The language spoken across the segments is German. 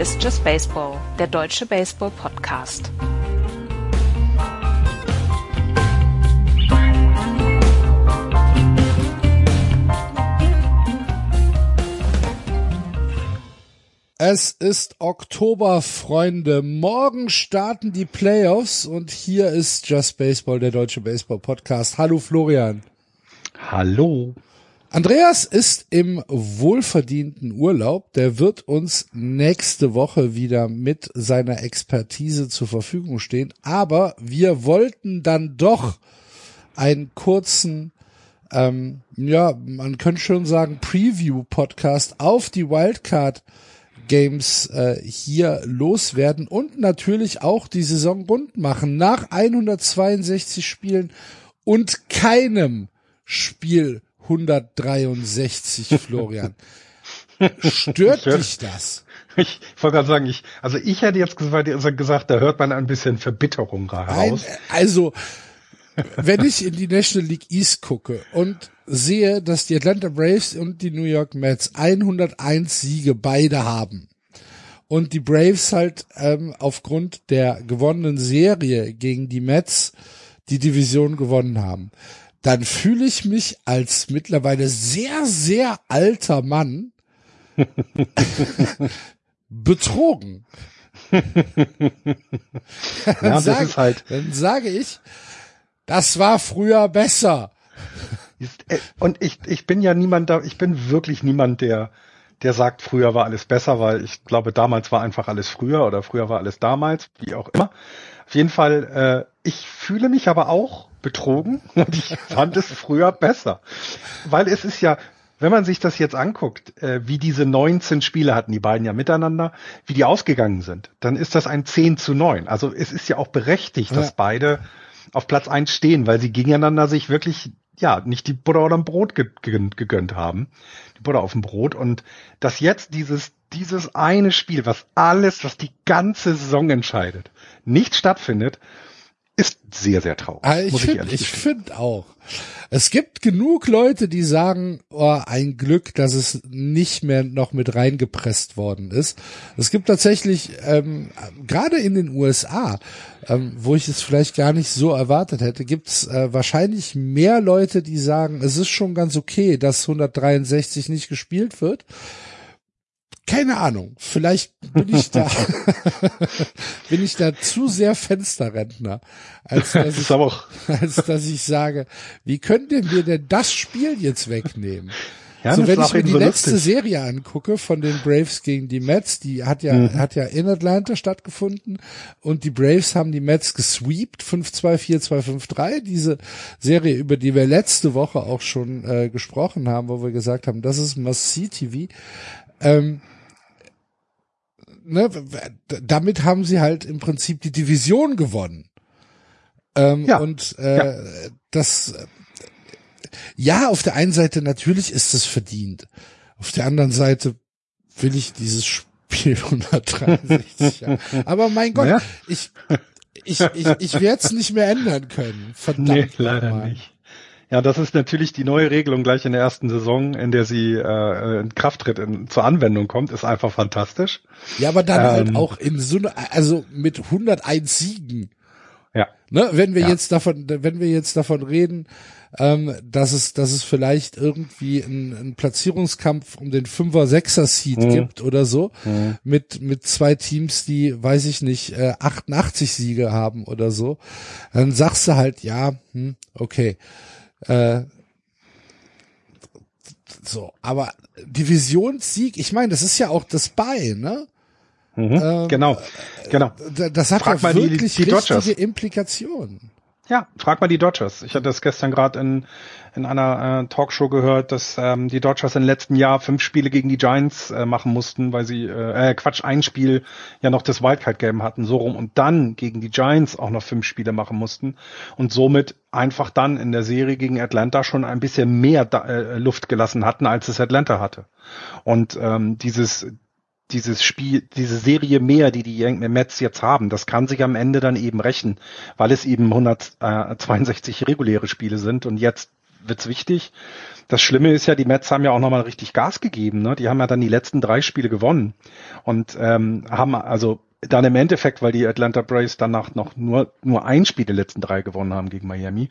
Hier ist Just Baseball, der deutsche Baseball-Podcast. Es ist Oktober, Freunde. Morgen starten die Playoffs und hier ist Just Baseball, der deutsche Baseball-Podcast. Hallo Florian. Hallo. Andreas ist im wohlverdienten Urlaub. Der wird uns nächste Woche wieder mit seiner Expertise zur Verfügung stehen. Aber wir wollten dann doch einen kurzen, ähm, ja, man könnte schon sagen, Preview-Podcast auf die Wildcard Games äh, hier loswerden und natürlich auch die Saison rund machen nach 162 Spielen und keinem Spiel 163, Florian. Stört dich das? Ich wollte gerade sagen, ich, also ich hätte jetzt gesagt, da hört man ein bisschen Verbitterung raus. Also, wenn ich in die National League East gucke und sehe, dass die Atlanta Braves und die New York Mets 101 Siege beide haben und die Braves halt ähm, aufgrund der gewonnenen Serie gegen die Mets die Division gewonnen haben, dann fühle ich mich als mittlerweile sehr, sehr alter Mann betrogen. ja, das ist halt. Dann sage ich, das war früher besser. Äh, und ich, ich bin ja niemand da, ich bin wirklich niemand, der, der sagt, früher war alles besser, weil ich glaube, damals war einfach alles früher oder früher war alles damals, wie auch immer. Auf jeden Fall, äh, ich fühle mich aber auch betrogen und ich fand es früher besser. Weil es ist ja, wenn man sich das jetzt anguckt, äh, wie diese 19 Spiele hatten die beiden ja miteinander, wie die ausgegangen sind, dann ist das ein 10 zu 9. Also es ist ja auch berechtigt, dass beide auf Platz 1 stehen, weil sie gegeneinander sich wirklich ja, nicht die Butter oder Brot gegönnt haben. Die Butter auf dem Brot. Und dass jetzt dieses, dieses eine Spiel, was alles, was die ganze Saison entscheidet, nicht stattfindet, ist sehr, sehr traurig. Ah, ich finde find auch. Es gibt genug Leute, die sagen, oh, ein Glück, dass es nicht mehr noch mit reingepresst worden ist. Es gibt tatsächlich, ähm, gerade in den USA, ähm, wo ich es vielleicht gar nicht so erwartet hätte, gibt es äh, wahrscheinlich mehr Leute, die sagen, es ist schon ganz okay, dass 163 nicht gespielt wird keine Ahnung. Vielleicht bin ich da, bin ich da zu sehr Fensterrentner, als dass, ich, als dass ich sage, wie könnt ihr mir denn das Spiel jetzt wegnehmen? Ja, so, wenn ich mir die so letzte lustig. Serie angucke von den Braves gegen die Mets, die hat ja, mhm. hat ja in Atlanta stattgefunden und die Braves haben die Mets gesweept, 5-2, 4-2, 5-3, diese Serie, über die wir letzte Woche auch schon äh, gesprochen haben, wo wir gesagt haben, das ist Must-See-TV. Ähm, ne, damit haben sie halt im Prinzip die Division gewonnen. Ähm, ja. Und äh, ja. das, ja, auf der einen Seite natürlich ist es verdient. Auf der anderen Seite will ich dieses Spiel 163 haben. Aber mein Gott, ja. ich, ich, ich, ich werde es nicht mehr ändern können. Verdammt. Nee, leider mal. nicht. Ja, das ist natürlich die neue Regelung gleich in der ersten Saison, in der sie äh, in Kraft tritt, in, zur Anwendung kommt, ist einfach fantastisch. Ja, aber dann halt ähm, halt auch in so also mit 101 Siegen. Ja. Ne, wenn wir ja. jetzt davon, wenn wir jetzt davon reden, ähm, dass es, dass es vielleicht irgendwie einen, einen Platzierungskampf um den Fünfer, Sechser Seed mhm. gibt oder so, mhm. mit, mit zwei Teams, die, weiß ich nicht, äh, 88 Siege haben oder so, dann sagst du halt, ja, hm, okay. Äh, so, aber Divisionssieg, ich meine, das ist ja auch das bei, ne? Mhm, ähm, genau, genau. Das hat Frag ja wirklich die, die richtige Implikationen. Ja, frag mal die Dodgers. Ich hatte das gestern gerade in, in einer äh, Talkshow gehört, dass ähm, die Dodgers im letzten Jahr fünf Spiele gegen die Giants äh, machen mussten, weil sie, äh, äh Quatsch, ein Spiel ja noch das Wildcard-Game hatten, so rum, und dann gegen die Giants auch noch fünf Spiele machen mussten und somit einfach dann in der Serie gegen Atlanta schon ein bisschen mehr da, äh, Luft gelassen hatten, als es Atlanta hatte. Und ähm, dieses dieses Spiel, diese Serie mehr, die die Mets jetzt haben, das kann sich am Ende dann eben rächen, weil es eben 162 reguläre Spiele sind und jetzt wird's wichtig. Das Schlimme ist ja, die Mets haben ja auch nochmal richtig Gas gegeben. Ne? Die haben ja dann die letzten drei Spiele gewonnen und ähm, haben also dann im Endeffekt, weil die Atlanta Braves danach noch nur, nur ein Spiel der letzten drei gewonnen haben gegen Miami,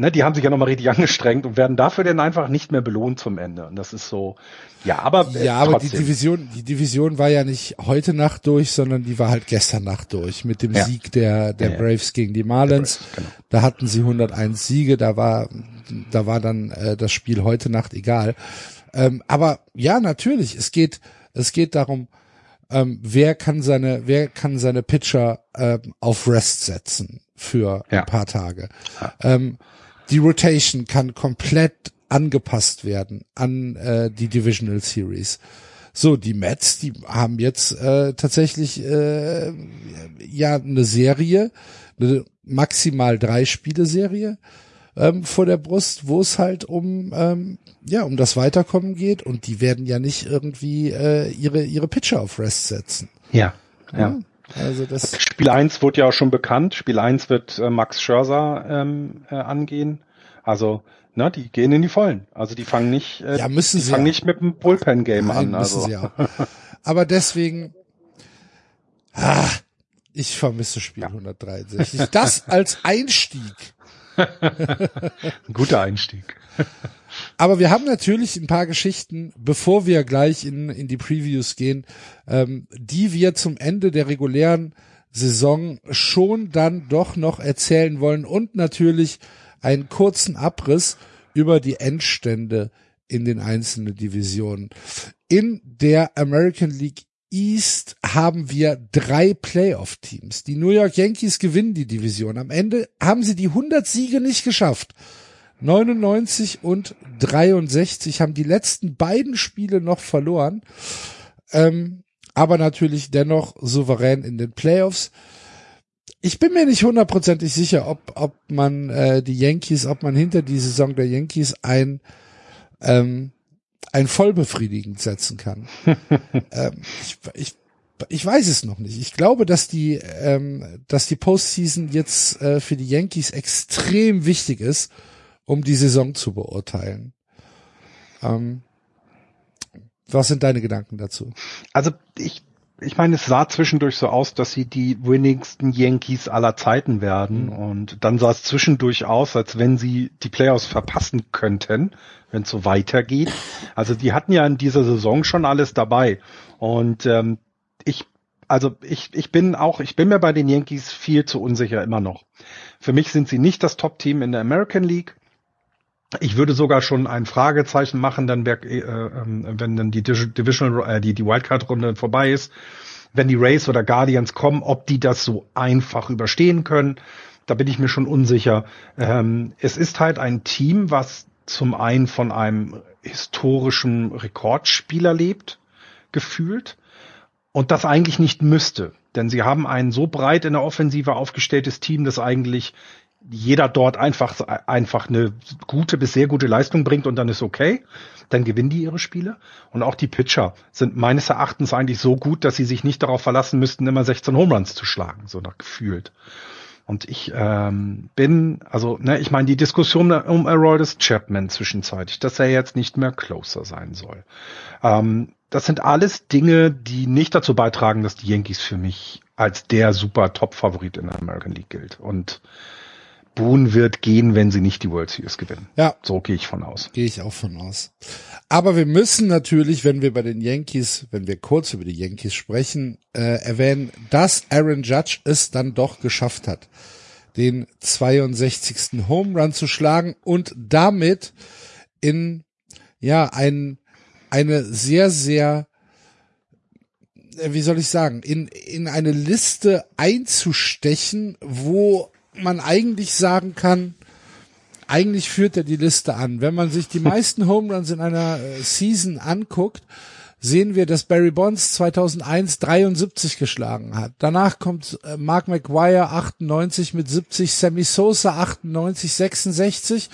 ne, die haben sich ja nochmal richtig angestrengt und werden dafür dann einfach nicht mehr belohnt zum Ende. Und das ist so, ja, aber äh, ja, aber trotzdem. die Division, die Division war ja nicht heute Nacht durch, sondern die war halt gestern Nacht durch mit dem ja. Sieg der der ja, Braves gegen die Marlins. Braves, genau. Da hatten sie 101 Siege, da war da war dann äh, das Spiel heute Nacht egal. Ähm, aber ja, natürlich, es geht es geht darum, ähm, wer kann seine wer kann seine Pitcher ähm, auf Rest setzen für ja. ein paar Tage. Ähm, die Rotation kann komplett angepasst werden an äh, die Divisional Series. So, die Mets, die haben jetzt äh, tatsächlich äh, ja eine Serie, eine maximal drei Spiele Serie ähm, vor der Brust, wo es halt um ähm, ja um das Weiterkommen geht und die werden ja nicht irgendwie äh, ihre ihre Pitcher auf Rest setzen. Ja, ja. ja. Also das Spiel 1 wurde ja auch schon bekannt. Spiel 1 wird äh, Max Scherzer ähm, äh, angehen. Also, ne, die gehen in die Vollen. Also die fangen nicht, äh, ja, müssen die sie fangen nicht mit dem Bullpen-Game an. Also. Sie auch. Aber deswegen, ah, ich vermisse Spiel ja. 163. Das als Einstieg. Ein guter Einstieg. Aber wir haben natürlich ein paar Geschichten, bevor wir gleich in, in die Previews gehen, ähm, die wir zum Ende der regulären Saison schon dann doch noch erzählen wollen und natürlich einen kurzen Abriss über die Endstände in den einzelnen Divisionen. In der American League East haben wir drei Playoff-Teams. Die New York Yankees gewinnen die Division. Am Ende haben sie die 100 Siege nicht geschafft. 99 und 63 haben die letzten beiden Spiele noch verloren, ähm, aber natürlich dennoch souverän in den Playoffs. Ich bin mir nicht hundertprozentig sicher, ob, ob man äh, die Yankees, ob man hinter die Saison der Yankees ein ähm, ein vollbefriedigend setzen kann. ähm, ich, ich, ich weiß es noch nicht. Ich glaube, dass die, ähm, dass die Postseason jetzt äh, für die Yankees extrem wichtig ist, um die Saison zu beurteilen. Ähm, was sind deine Gedanken dazu? Also ich, ich meine, es sah zwischendurch so aus, dass sie die winnigsten Yankees aller Zeiten werden. Mhm. Und dann sah es zwischendurch aus, als wenn sie die Playoffs verpassen könnten, wenn es so weitergeht. Also die hatten ja in dieser Saison schon alles dabei. Und ähm, ich, also ich, ich bin auch, ich bin mir bei den Yankees viel zu unsicher immer noch. Für mich sind sie nicht das Top-Team in der American League. Ich würde sogar schon ein Fragezeichen machen, dann äh, ähm, wenn dann die Divisional, äh, die, die Wildcard-Runde vorbei ist, wenn die Rays oder Guardians kommen, ob die das so einfach überstehen können. Da bin ich mir schon unsicher. Ähm, es ist halt ein Team, was zum einen von einem historischen Rekordspieler lebt, gefühlt, und das eigentlich nicht müsste. Denn sie haben ein so breit in der Offensive aufgestelltes Team, das eigentlich jeder dort einfach, einfach eine gute bis sehr gute Leistung bringt und dann ist okay, dann gewinnen die ihre Spiele. Und auch die Pitcher sind meines Erachtens eigentlich so gut, dass sie sich nicht darauf verlassen müssten, immer 16 Home Runs zu schlagen, so nach gefühlt. Und ich ähm, bin, also, ne, ich meine, die Diskussion um Aroldis Chapman zwischenzeitlich, dass er jetzt nicht mehr closer sein soll. Ähm, das sind alles Dinge, die nicht dazu beitragen, dass die Yankees für mich als der super Top-Favorit in der American League gilt. Und Boone wird gehen, wenn sie nicht die World Series gewinnen. Ja. So gehe ich von aus. Gehe ich auch von aus. Aber wir müssen natürlich, wenn wir bei den Yankees, wenn wir kurz über die Yankees sprechen, äh, erwähnen, dass Aaron Judge es dann doch geschafft hat, den 62. Home Run zu schlagen und damit in, ja, ein, eine sehr, sehr äh, wie soll ich sagen, in, in eine Liste einzustechen, wo man eigentlich sagen kann, eigentlich führt er die Liste an. Wenn man sich die meisten Home Runs in einer äh, Season anguckt, sehen wir, dass Barry Bonds 2001 73 geschlagen hat. Danach kommt äh, Mark McGuire 98 mit 70, Sammy Sosa 98, 66,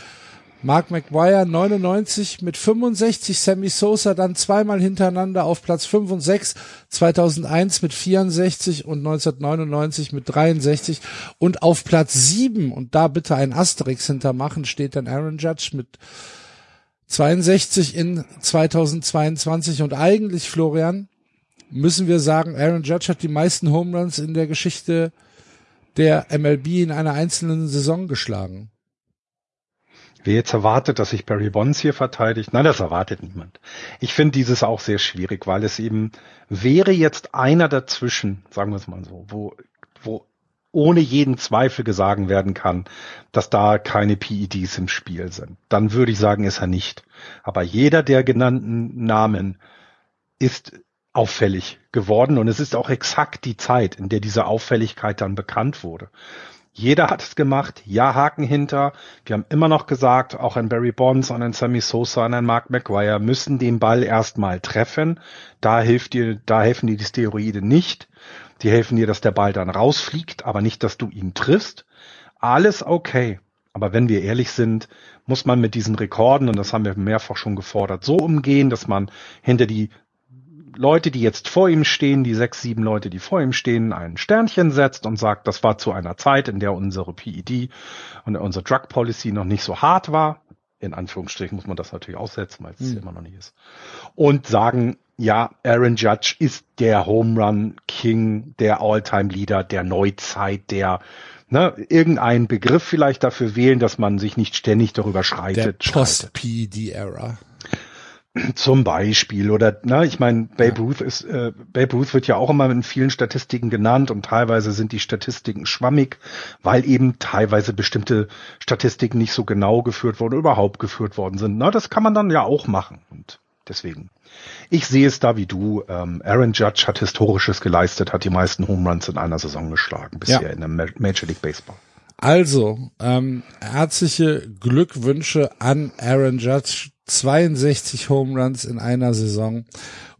Mark McGuire 99 mit 65, Sammy Sosa dann zweimal hintereinander auf Platz 5 und 6, 2001 mit 64 und 1999 mit 63 und auf Platz 7 und da bitte ein Asterix hintermachen steht dann Aaron Judge mit 62 in 2022 und eigentlich Florian müssen wir sagen, Aaron Judge hat die meisten Home Runs in der Geschichte der MLB in einer einzelnen Saison geschlagen. Wer jetzt erwartet, dass sich Barry Bonds hier verteidigt, nein, das erwartet niemand. Ich finde dieses auch sehr schwierig, weil es eben wäre jetzt einer dazwischen, sagen wir es mal so, wo, wo ohne jeden Zweifel gesagt werden kann, dass da keine PEDs im Spiel sind. Dann würde ich sagen, ist er nicht. Aber jeder der genannten Namen ist auffällig geworden und es ist auch exakt die Zeit, in der diese Auffälligkeit dann bekannt wurde. Jeder hat es gemacht, ja, Haken hinter. Wir haben immer noch gesagt, auch ein Barry Bonds, und ein Sammy Sosa, und ein Mark McGuire müssen den Ball erstmal treffen. Da hilft dir, da helfen dir die Steroide nicht. Die helfen dir, dass der Ball dann rausfliegt, aber nicht, dass du ihn triffst. Alles okay. Aber wenn wir ehrlich sind, muss man mit diesen Rekorden, und das haben wir mehrfach schon gefordert, so umgehen, dass man hinter die Leute, die jetzt vor ihm stehen, die sechs, sieben Leute, die vor ihm stehen, ein Sternchen setzt und sagt, das war zu einer Zeit, in der unsere PED und unsere Drug Policy noch nicht so hart war. In Anführungsstrichen muss man das natürlich aussetzen, weil es mhm. immer noch nicht ist. Und sagen, ja, Aaron Judge ist der Home Run King, der All-Time Leader der Neuzeit, der ne, irgendeinen Begriff vielleicht dafür wählen, dass man sich nicht ständig darüber schreitet. Der Post-PD-Era. Zum Beispiel oder na, ich meine, Babe Ruth ist äh, Babe Ruth wird ja auch immer in vielen Statistiken genannt und teilweise sind die Statistiken schwammig, weil eben teilweise bestimmte Statistiken nicht so genau geführt wurden, überhaupt geführt worden sind. Na, das kann man dann ja auch machen und deswegen. Ich sehe es da wie du. Ähm, Aaron Judge hat historisches geleistet, hat die meisten Home Runs in einer Saison geschlagen bisher ja. in der Major League Baseball. Also, ähm, herzliche Glückwünsche an Aaron Judge 62 Home Runs in einer Saison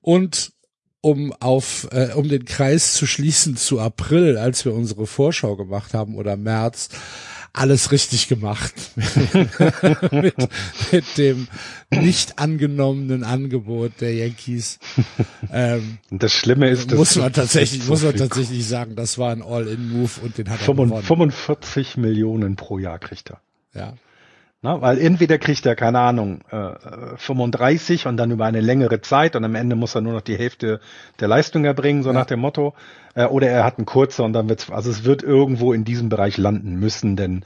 und um auf äh, um den Kreis zu schließen zu April, als wir unsere Vorschau gemacht haben oder März, alles richtig gemacht mit, mit dem nicht angenommenen Angebot der Yankees. Ähm, das Schlimme ist, muss man tatsächlich muss man tatsächlich sagen, das war ein All-in-Move und den hat er 45 gewonnen. 45 Millionen pro Jahr kriegt er. Ja. Na, weil entweder kriegt er, keine Ahnung, äh, 35 und dann über eine längere Zeit und am Ende muss er nur noch die Hälfte der Leistung erbringen, so ja. nach dem Motto. Äh, oder er hat einen kurzer und dann wird's, also es wird irgendwo in diesem Bereich landen müssen, denn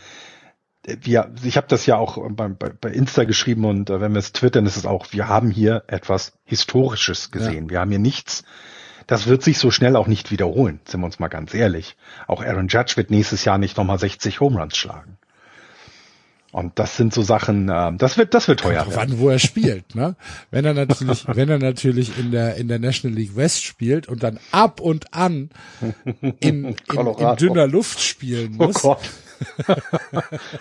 äh, wir, ich habe das ja auch bei, bei, bei Insta geschrieben und äh, wenn wir es twittern, ist es auch, wir haben hier etwas Historisches gesehen. Ja. Wir haben hier nichts, das wird sich so schnell auch nicht wiederholen, sind wir uns mal ganz ehrlich. Auch Aaron Judge wird nächstes Jahr nicht nochmal 60 Home Runs schlagen. Und das sind so Sachen, äh, das wird, das wird teuer. Wann, wo er spielt, ne? Wenn er natürlich, wenn er natürlich in der in der National League West spielt und dann ab und an in, in, in dünner Luft spielen oh muss. Oh Gott.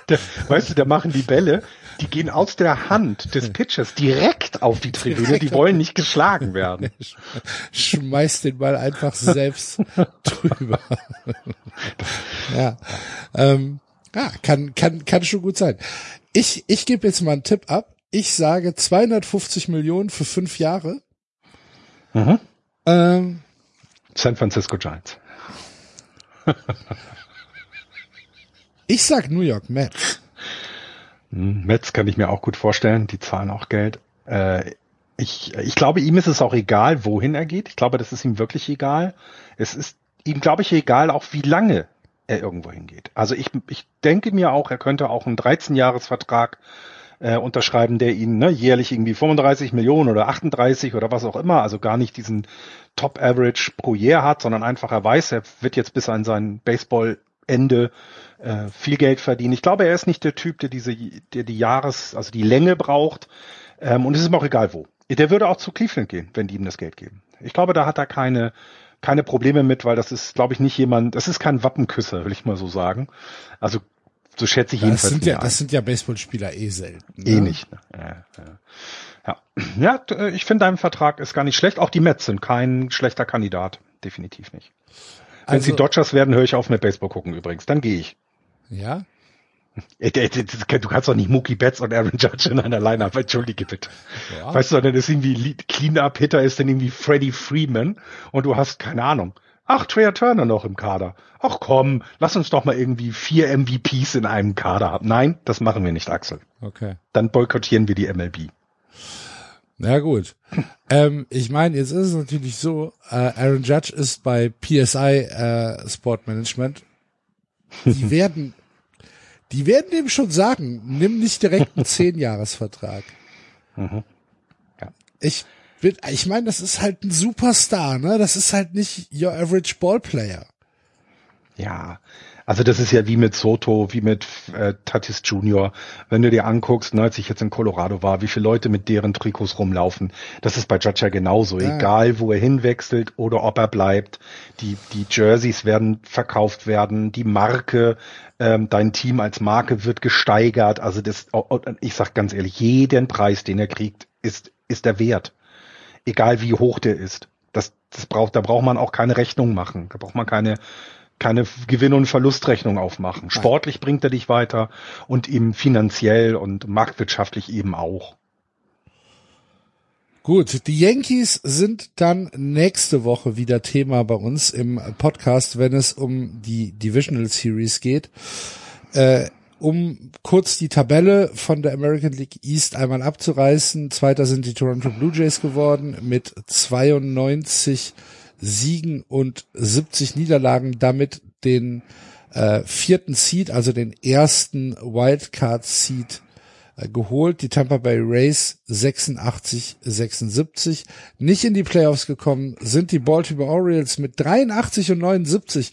der, weißt du, da machen die Bälle, die gehen aus der Hand des Pitchers direkt auf die Tribüne, direkt die wollen nicht geschlagen werden. Schmeißt den Ball einfach selbst drüber. ja. Ähm, ja, kann, kann, kann schon gut sein. Ich, ich gebe jetzt mal einen Tipp ab. Ich sage 250 Millionen für fünf Jahre. Mhm. Ähm, San Francisco Giants. ich sag New York Mets. Hm, Mets kann ich mir auch gut vorstellen. Die zahlen auch Geld. Äh, ich, ich glaube, ihm ist es auch egal, wohin er geht. Ich glaube, das ist ihm wirklich egal. Es ist ihm, glaube ich, egal, auch wie lange er irgendwo hingeht. Also ich, ich denke mir auch, er könnte auch einen 13-Jahres-Vertrag äh, unterschreiben, der ihn ne, jährlich irgendwie 35 Millionen oder 38 oder was auch immer, also gar nicht diesen Top-Average pro Jahr hat, sondern einfach er weiß, er wird jetzt bis an sein Baseball-Ende äh, viel Geld verdienen. Ich glaube, er ist nicht der Typ, der diese, der die Jahres, also die Länge braucht. Ähm, und es ist ihm auch egal wo. Der würde auch zu Cleveland gehen, wenn die ihm das Geld geben. Ich glaube, da hat er keine keine Probleme mit, weil das ist, glaube ich, nicht jemand, das ist kein Wappenküsser, will ich mal so sagen. Also so schätze ich das jedenfalls. Sind ja, das sind ja Baseballspieler eh selten. Ne? Eh nicht. Ne? Ja, ja. ja. ja ich finde, dein Vertrag ist gar nicht schlecht. Auch die Mets sind kein schlechter Kandidat. Definitiv nicht. Wenn also, sie Dodgers werden, höre ich auf mit Baseball gucken übrigens. Dann gehe ich. Ja? Du kannst doch nicht Mookie Betts und Aaron Judge in einer Line-Up, entschuldige bitte. Ja. Weißt du, dann ist irgendwie Clean-Up-Hitter ist dann irgendwie Freddie Freeman und du hast keine Ahnung. Ach, Trey Turner noch im Kader. Ach komm, lass uns doch mal irgendwie vier MVPs in einem Kader haben. Nein, das machen wir nicht, Axel. Okay. Dann boykottieren wir die MLB. Na gut. ähm, ich meine, jetzt ist es natürlich so, äh, Aaron Judge ist bei PSI äh, Sport Management. Die werden, die werden dem schon sagen, nimm nicht direkt einen Zehnjahresvertrag. Mhm. Ja. Ich ich meine, das ist halt ein Superstar, ne? Das ist halt nicht your average Ballplayer. Ja, also das ist ja wie mit Soto, wie mit äh, Tatis Junior. Wenn du dir anguckst, ne, als ich jetzt in Colorado war, wie viele Leute mit deren Trikots rumlaufen, das ist bei Judge genauso. Ja. Egal, wo er hinwechselt oder ob er bleibt, die die Jerseys werden verkauft werden, die Marke, ähm, dein Team als Marke wird gesteigert. Also das, ich sag ganz ehrlich, jeden Preis, den er kriegt, ist ist der wert, egal wie hoch der ist. Das, das braucht, da braucht man auch keine Rechnung machen. Da braucht man keine keine Gewinn- und Verlustrechnung aufmachen. Sportlich bringt er dich weiter und eben finanziell und marktwirtschaftlich eben auch. Gut, die Yankees sind dann nächste Woche wieder Thema bei uns im Podcast, wenn es um die Divisional Series geht. Äh, um kurz die Tabelle von der American League East einmal abzureißen. Zweiter sind die Toronto Blue Jays geworden mit 92 Siegen und 70 Niederlagen damit den äh, vierten Seed, also den ersten Wildcard Seed äh, geholt. Die Tampa Bay Rays 86, 76. Nicht in die Playoffs gekommen sind die Baltimore Orioles mit 83 und 79.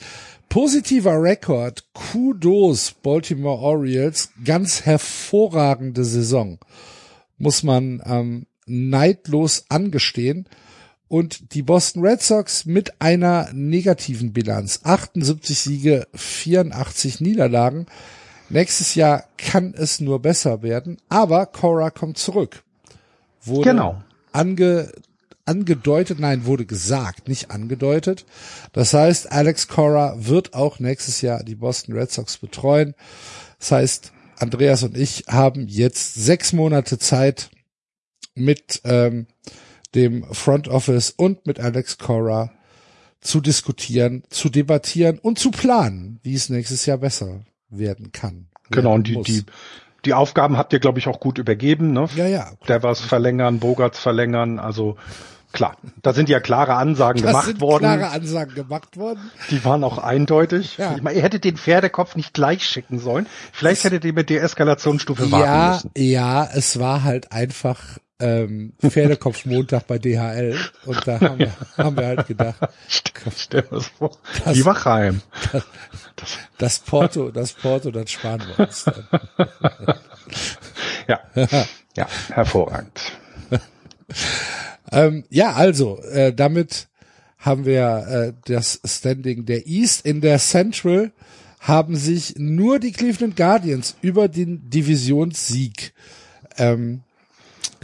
Positiver Rekord. Kudos Baltimore Orioles. Ganz hervorragende Saison. Muss man ähm, neidlos angestehen und die Boston Red Sox mit einer negativen Bilanz. 78 Siege, 84 Niederlagen. Nächstes Jahr kann es nur besser werden, aber Cora kommt zurück. Wurde genau. ange, angedeutet, nein, wurde gesagt, nicht angedeutet. Das heißt, Alex Cora wird auch nächstes Jahr die Boston Red Sox betreuen. Das heißt, Andreas und ich haben jetzt sechs Monate Zeit mit ähm, dem Front Office und mit Alex Cora zu diskutieren, zu debattieren und zu planen, wie es nächstes Jahr besser werden kann. Genau, und die, die, die Aufgaben habt ihr, glaube ich, auch gut übergeben, ne? Ja, ja. Der was verlängern, Bogarts verlängern, also klar, da sind ja klare Ansagen das gemacht sind worden. Klare Ansagen gemacht worden. Die waren auch eindeutig. Ja. Ich meine, ihr hättet den Pferdekopf nicht gleich schicken sollen. Vielleicht hättet ihr mit der Eskalationsstufe ja, warten müssen. Ja, es war halt einfach ähm, Pferdekopfmontag bei DHL und da haben wir, haben wir halt gedacht, stell dir das vor, das, die Wachheim. Das, das Porto, das Porto, das sparen wir uns dann. ja, ja, hervorragend. ähm, ja, also, äh, damit haben wir äh, das Standing der East. In der Central haben sich nur die Cleveland Guardians über den Divisionssieg ähm,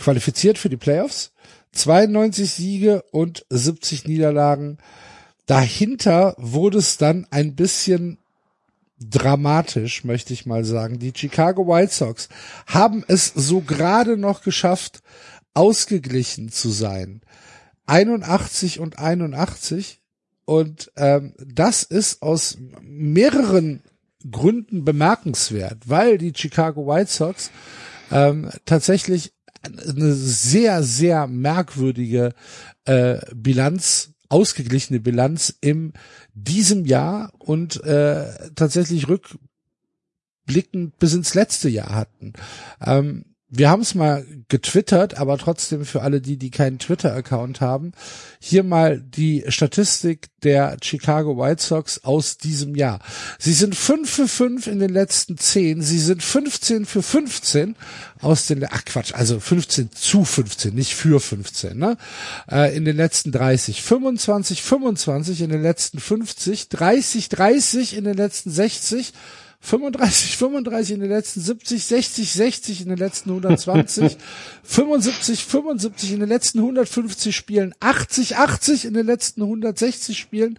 qualifiziert für die Playoffs. 92 Siege und 70 Niederlagen. Dahinter wurde es dann ein bisschen dramatisch, möchte ich mal sagen. Die Chicago White Sox haben es so gerade noch geschafft, ausgeglichen zu sein. 81 und 81. Und ähm, das ist aus mehreren Gründen bemerkenswert, weil die Chicago White Sox ähm, tatsächlich eine sehr, sehr merkwürdige äh, Bilanz, ausgeglichene Bilanz im diesem Jahr und äh, tatsächlich rückblickend bis ins letzte Jahr hatten. Ähm, wir haben es mal getwittert, aber trotzdem für alle die, die keinen Twitter-Account haben, hier mal die Statistik der Chicago White Sox aus diesem Jahr. Sie sind 5 für 5 in den letzten 10, sie sind 15 für 15 aus den, ach Quatsch, also 15 zu 15, nicht für 15, ne? Äh, in den letzten 30, 25, 25 in den letzten 50, 30, 30 in den letzten 60, 35, 35 in den letzten 70, 60, 60 in den letzten 120, 75, 75 in den letzten 150 Spielen, 80, 80 in den letzten 160 Spielen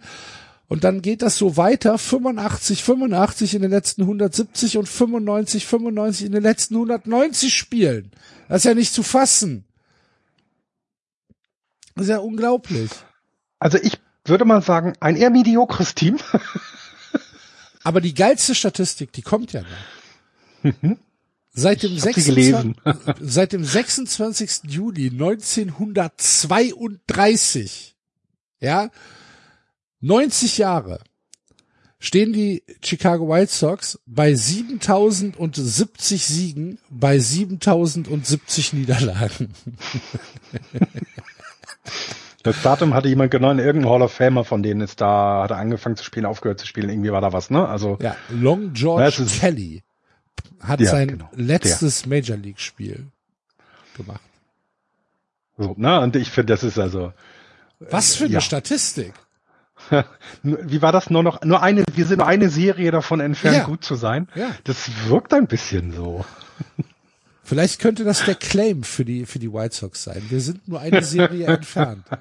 Und dann geht das so weiter, 85, 85 in den letzten 170 und 95, 95 in den letzten 190 Spielen. Das ist ja nicht zu fassen. Das ist ja unglaublich. Also ich würde mal sagen, ein eher mediokres Team. Aber die geilste Statistik, die kommt ja noch. Seit dem, Ich hab sie 26, gelesen. seit dem 26. Juli 1932, ja, 90 Jahre, stehen die Chicago White Sox bei 7070 Siegen, bei 7070 Niederlagen. Das Datum hatte jemand genommen, irgendein Hall of Famer von denen ist da, hat er angefangen zu spielen, aufgehört zu spielen, irgendwie war da was, ne? Also, Ja, Long George ist- Kelly hat Ja, sein genau, letztes Major League Spiel gemacht. so, ne? Und ich finde, das ist also, Was für eine ja. Statistik. wie war das nur noch, nur eine, wir sind nur eine Serie davon entfernt, Ja. gut zu sein. Ja. Das wirkt ein bisschen so. Vielleicht könnte das der Claim für die, für die White Sox sein. Wir sind nur eine Serie entfernt.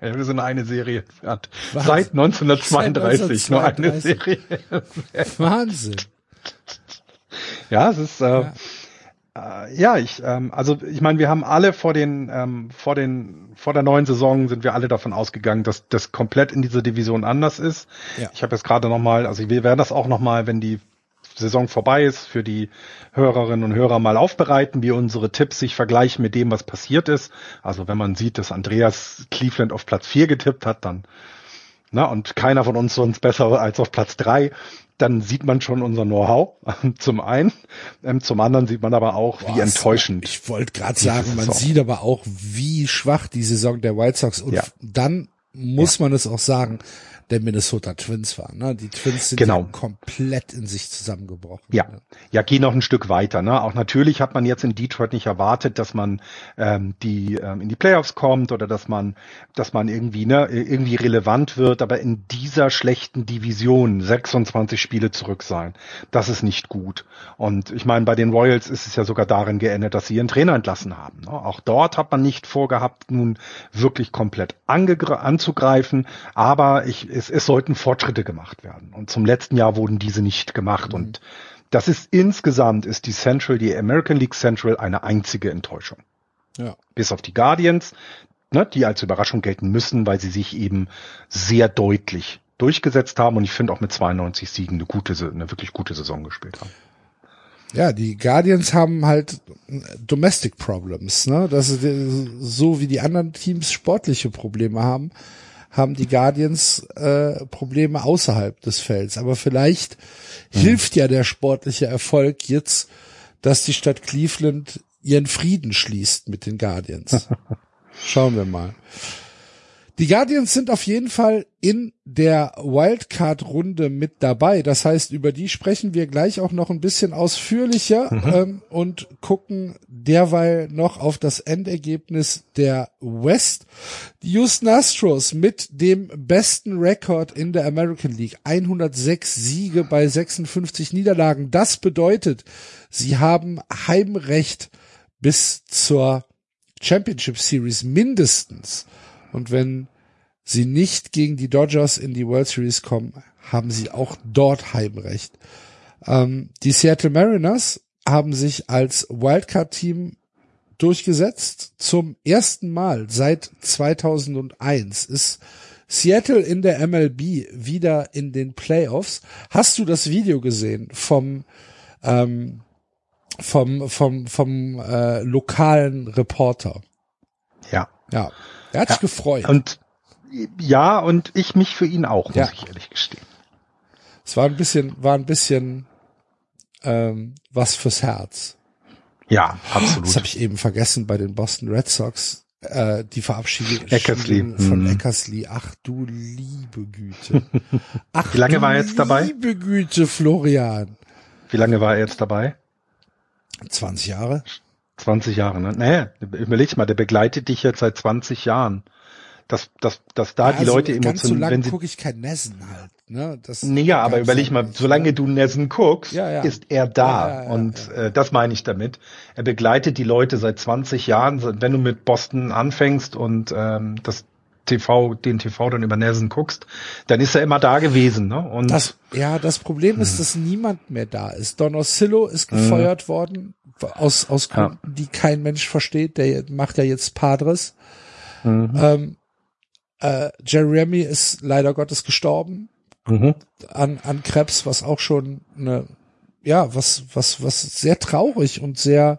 Ja, wir sind nur eine Serie entfernt. Was? Seit 1932, nur eine 1932. Serie. Wahnsinn. Ja, es ist, äh, äh, ja, ich, ähm, also ich meine, wir haben alle vor den, ähm, vor den, vor der neuen Saison sind wir alle davon ausgegangen, dass das komplett in dieser Division anders ist. Ja. Ich habe jetzt gerade noch mal, also wir werden das auch noch mal, wenn die Saison vorbei ist, für die Hörerinnen und Hörer mal aufbereiten, wie unsere Tipps sich vergleichen mit dem, was passiert ist. Also wenn man sieht, dass Andreas Cleveland auf Platz vier getippt hat, dann na, und keiner von uns sonst besser als auf Platz drei, dann sieht man schon unser Know-how zum einen. Ähm, zum anderen sieht man aber auch, wie Boah, es- enttäuschend. Ich wollte gerade sagen, man sieht aber auch, wie schwach die Saison der White Sox und Ja. dann muss man es auch sagen, der Minnesota Twins war. Ne? Die Twins sind Genau. ja komplett in sich zusammengebrochen. Ja, ja, geh noch ein Stück weiter. Ne? Auch natürlich hat man jetzt in Detroit nicht erwartet, dass man ähm, die ähm, in die Playoffs kommt oder dass man, dass man irgendwie ne irgendwie relevant wird. Aber in dieser schlechten Division 26 Spiele zurück sein, das ist nicht gut. Und ich meine, bei den Royals ist es ja sogar darin geendet, dass sie ihren Trainer entlassen haben. Ne? Auch dort hat man nicht vorgehabt, nun wirklich komplett angegr- anzugreifen. Aber ich, es, es sollten Fortschritte gemacht werden. Und zum letzten Jahr wurden diese nicht gemacht. Und das ist insgesamt ist die Central, die American League Central eine einzige Enttäuschung. ja. Bis auf die Guardians, ne, die als Überraschung gelten müssen, weil sie sich eben sehr deutlich durchgesetzt haben und ich finde auch mit 92 Siegen eine gute, eine wirklich gute Saison gespielt haben. Ja, die Guardians haben halt Domestic Problems, ne? Das ist so wie die anderen Teams sportliche Probleme haben, haben die Guardians äh, Probleme außerhalb des Felds. Aber vielleicht hilft ja der sportliche Erfolg jetzt, dass die Stadt Cleveland ihren Frieden schließt mit den Guardians. Schauen wir mal. Die Guardians sind auf jeden Fall in der Wildcard-Runde mit dabei. Das heißt, über die sprechen wir gleich auch noch ein bisschen ausführlicher ähm, und gucken derweil noch auf das Endergebnis der West. Die Houston Astros mit dem besten Rekord in der American League. 106 Siege bei 56 Niederlagen. Das bedeutet, sie haben Heimrecht bis zur Championship Series mindestens. Und wenn sie nicht gegen die Dodgers in die World Series kommen, haben sie auch dort Heimrecht. Ähm, die Seattle Mariners haben sich als Wildcard-Team durchgesetzt. Zum ersten Mal seit 2001 ist Seattle in der MLB wieder in den Playoffs. Hast du das Video gesehen vom ähm, vom vom vom äh, lokalen Reporter? Ja. Ja, er hat sich gefreut. Und ja, und ich mich für ihn auch, muss Ja. ich ehrlich gestehen. Es war ein bisschen, war ein bisschen ähm, was fürs Herz. Ja, Das habe absolut. ich eben vergessen bei den Boston Red Sox. Äh, die Verabschiedung Eckersley. von Mhm. Eckersley. Ach du liebe Güte. Ach Wie lange du war er jetzt dabei? Liebe Güte, Florian. Wie lange war er jetzt dabei? 20 Jahre? 20 Jahre, ne? Naja, überleg mal, der begleitet dich jetzt seit 20 Jahren. Dass, dass, dass da Ja, die Leute Ganz so emotional, lange gucke ich kein Nessen halt. Ne? Das nee, ja, aber überleg mal, nicht, solange ne? du Nessen guckst, Ja, ja. ist er da. Ja, ja, ja, und Äh, das meine ich damit. Er begleitet die Leute seit 20 Jahren. Wenn du mit Boston anfängst und ähm, das TV, den TV dann über Nelson guckst, dann ist er immer da gewesen, ne? Und das, ja, das Problem ist, dass niemand mehr da ist. Don Oscillo ist gefeuert worden aus aus Gründen, ja. die kein Mensch versteht. Der macht ja jetzt Padres. Mhm. Ähm, äh, Jerry Remy ist leider Gottes gestorben mhm. an an Krebs, was auch schon eine ja was was was sehr traurig und sehr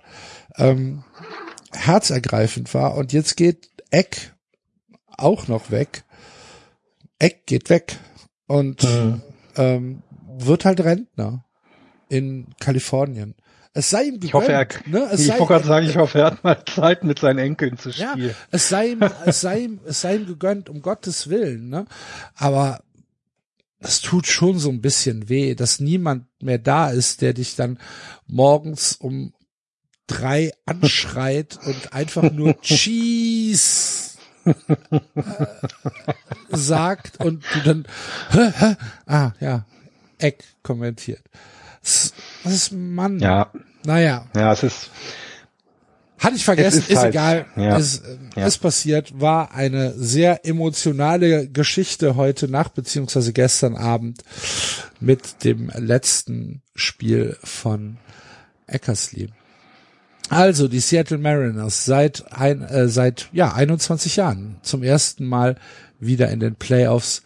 ähm, herzergreifend war. Und jetzt geht Eck auch noch weg. Eck geht weg und mhm. ähm, wird halt Rentner in Kalifornien. Es sei ihm gegönnt. Ich hoffe, er, ne? es ich wollte gerade sagen, ich hoffe, er hat mal Zeit mit seinen Enkeln zu spielen. Ja, es sei ihm, es sei ihm, es sei ihm gegönnt, um Gottes Willen, ne? Aber es tut schon so ein bisschen weh, dass niemand mehr da ist, der dich dann morgens um drei anschreit und einfach nur Cheese äh, sagt und du dann ah ja Eck kommentiert. Das, das ist Mann. Ja. Naja. Ja, es ist. Hatte ich vergessen, ist, ist halt, egal. Ja. Ist, ja. ist passiert, war eine sehr emotionale Geschichte heute Nacht beziehungsweise gestern Abend mit dem letzten Spiel von Eckersley. Also die Seattle Mariners seit ein, äh, seit ja 21 Jahren zum ersten Mal wieder in den Playoffs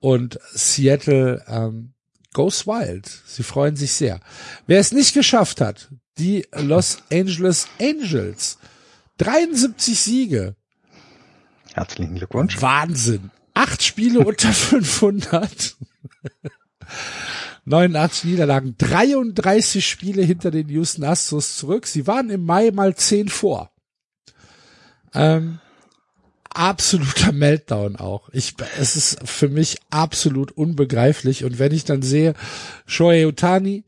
und Seattle ähm, goes wild. Sie freuen sich sehr. Wer es nicht geschafft hat, die Los Angeles Angels. 73 Siege. Herzlichen Glückwunsch. Wahnsinn. Acht Spiele unter 500. 89 Niederlagen, 33 Spiele hinter den Houston Astros zurück. Sie waren im Mai mal 10 vor. Ähm, absoluter Meltdown auch. Ich, es ist für mich absolut unbegreiflich. Und wenn ich dann sehe, Shohei Utani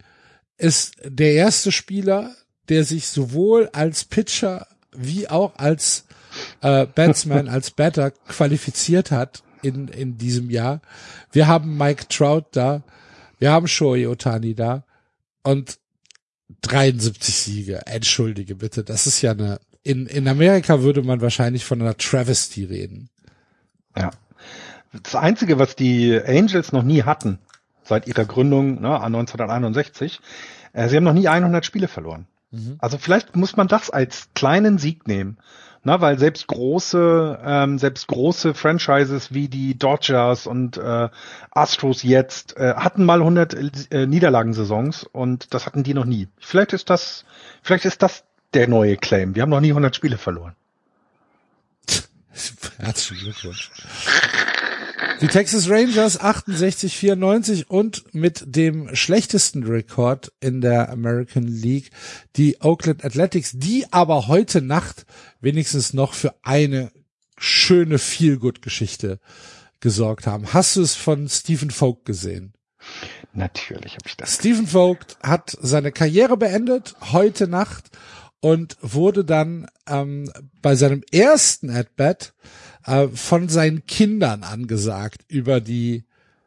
ist der erste Spieler, der sich sowohl als Pitcher wie auch als äh, Batsman, als Batter qualifiziert hat in, in diesem Jahr. Wir haben Mike Trout da, wir haben Shohei Otani da und 73 Siege. Entschuldige bitte, das ist ja eine in, in Amerika würde man wahrscheinlich von einer Travesty reden. Ja. Das Einzige, was die Angels noch nie hatten, seit ihrer Gründung ne, 1961, äh, sie haben noch nie 100 Spiele verloren. Mhm. Also vielleicht muss man das als kleinen Sieg nehmen. Na, weil selbst große, ähm, selbst große Franchises wie die Dodgers und äh, Astros jetzt äh, hatten mal 100 äh, Niederlagensaisons und das hatten die noch nie. Vielleicht ist das, vielleicht ist das der neue Claim. Wir haben noch nie 100 Spiele verloren. Herzlichen Glückwunsch. Die Texas Rangers 68-94 und mit dem schlechtesten Rekord in der American League die Oakland Athletics, die aber heute Nacht wenigstens noch für eine schöne Feel-Good-Geschichte gesorgt haben. Hast du es von Stephen Vogt gesehen? Natürlich habe ich das. Stephen Vogt hat seine Karriere beendet heute Nacht und wurde dann ähm, bei seinem ersten At-Bat äh, von seinen Kindern angesagt über die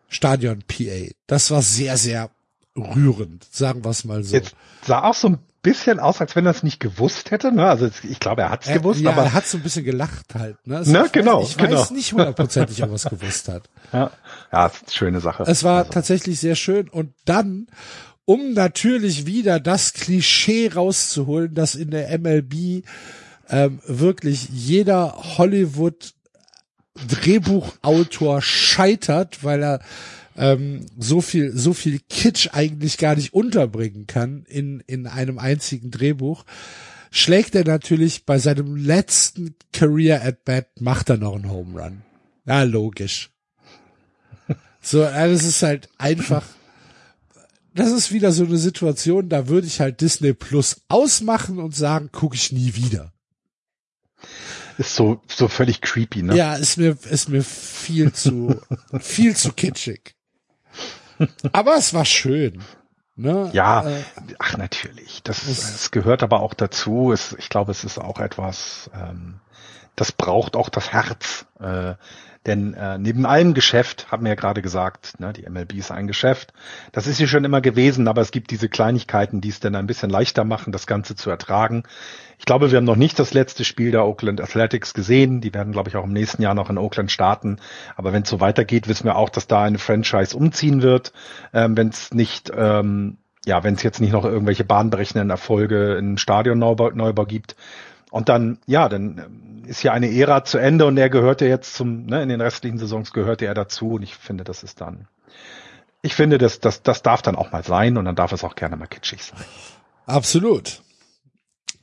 Stadion-PA. Das war sehr, sehr rührend, sagen wir es mal so. Jetzt sah auch so ein bisschen aus, als wenn er es nicht gewusst hätte. Ne? Also ich glaube, er hat es gewusst, ja, aber er hat so ein bisschen gelacht halt. Ne? Also ne, genau, weiß, ich genau. weiß nicht hundertprozentig, ob er es gewusst hat. Ja, ja schöne Sache. Es war also. tatsächlich sehr schön. Und dann um natürlich wieder das Klischee rauszuholen, dass in der MLB ähm, wirklich jeder Hollywood Drehbuchautor scheitert, weil er ähm, so viel so viel Kitsch eigentlich gar nicht unterbringen kann in in einem einzigen Drehbuch schlägt er natürlich bei seinem letzten Career at Bat macht er noch einen Home Run. Ja, logisch. So, das ist halt einfach das ist wieder so eine Situation, da würde ich halt Disney Plus ausmachen und sagen, gucke ich nie wieder. Ist so, so völlig creepy, ne? Ja, ist mir, ist mir viel zu, viel zu kitschig. Aber es war schön. Ne? Ja, äh, ach natürlich. Das, das gehört aber auch dazu. Es, ich glaube, es ist auch etwas, ähm, das braucht auch das Herz. Äh, Denn äh, neben allem Geschäft, haben wir ja gerade gesagt, ne, die MLB ist ein Geschäft. Das ist ja schon immer gewesen, aber es gibt diese Kleinigkeiten, die es dann ein bisschen leichter machen, das Ganze zu ertragen. Ich glaube, wir haben noch nicht das letzte Spiel der Oakland Athletics gesehen. Die werden, glaube ich, auch im nächsten Jahr noch in Oakland starten. Aber wenn es so weitergeht, wissen wir auch, dass da eine Franchise umziehen wird, ähm, wenn es nicht ähm, ja, wenn es jetzt nicht noch irgendwelche bahnbrechenden Erfolge in Stadionneubau Neubau gibt. Und dann, ja, dann ähm, ist ja eine Ära zu Ende und er gehörte jetzt zum, ne, in den restlichen Saisons gehörte er dazu und ich finde, das ist dann, ich finde, das, das, das darf dann auch mal sein und dann darf es auch gerne mal kitschig sein. Absolut.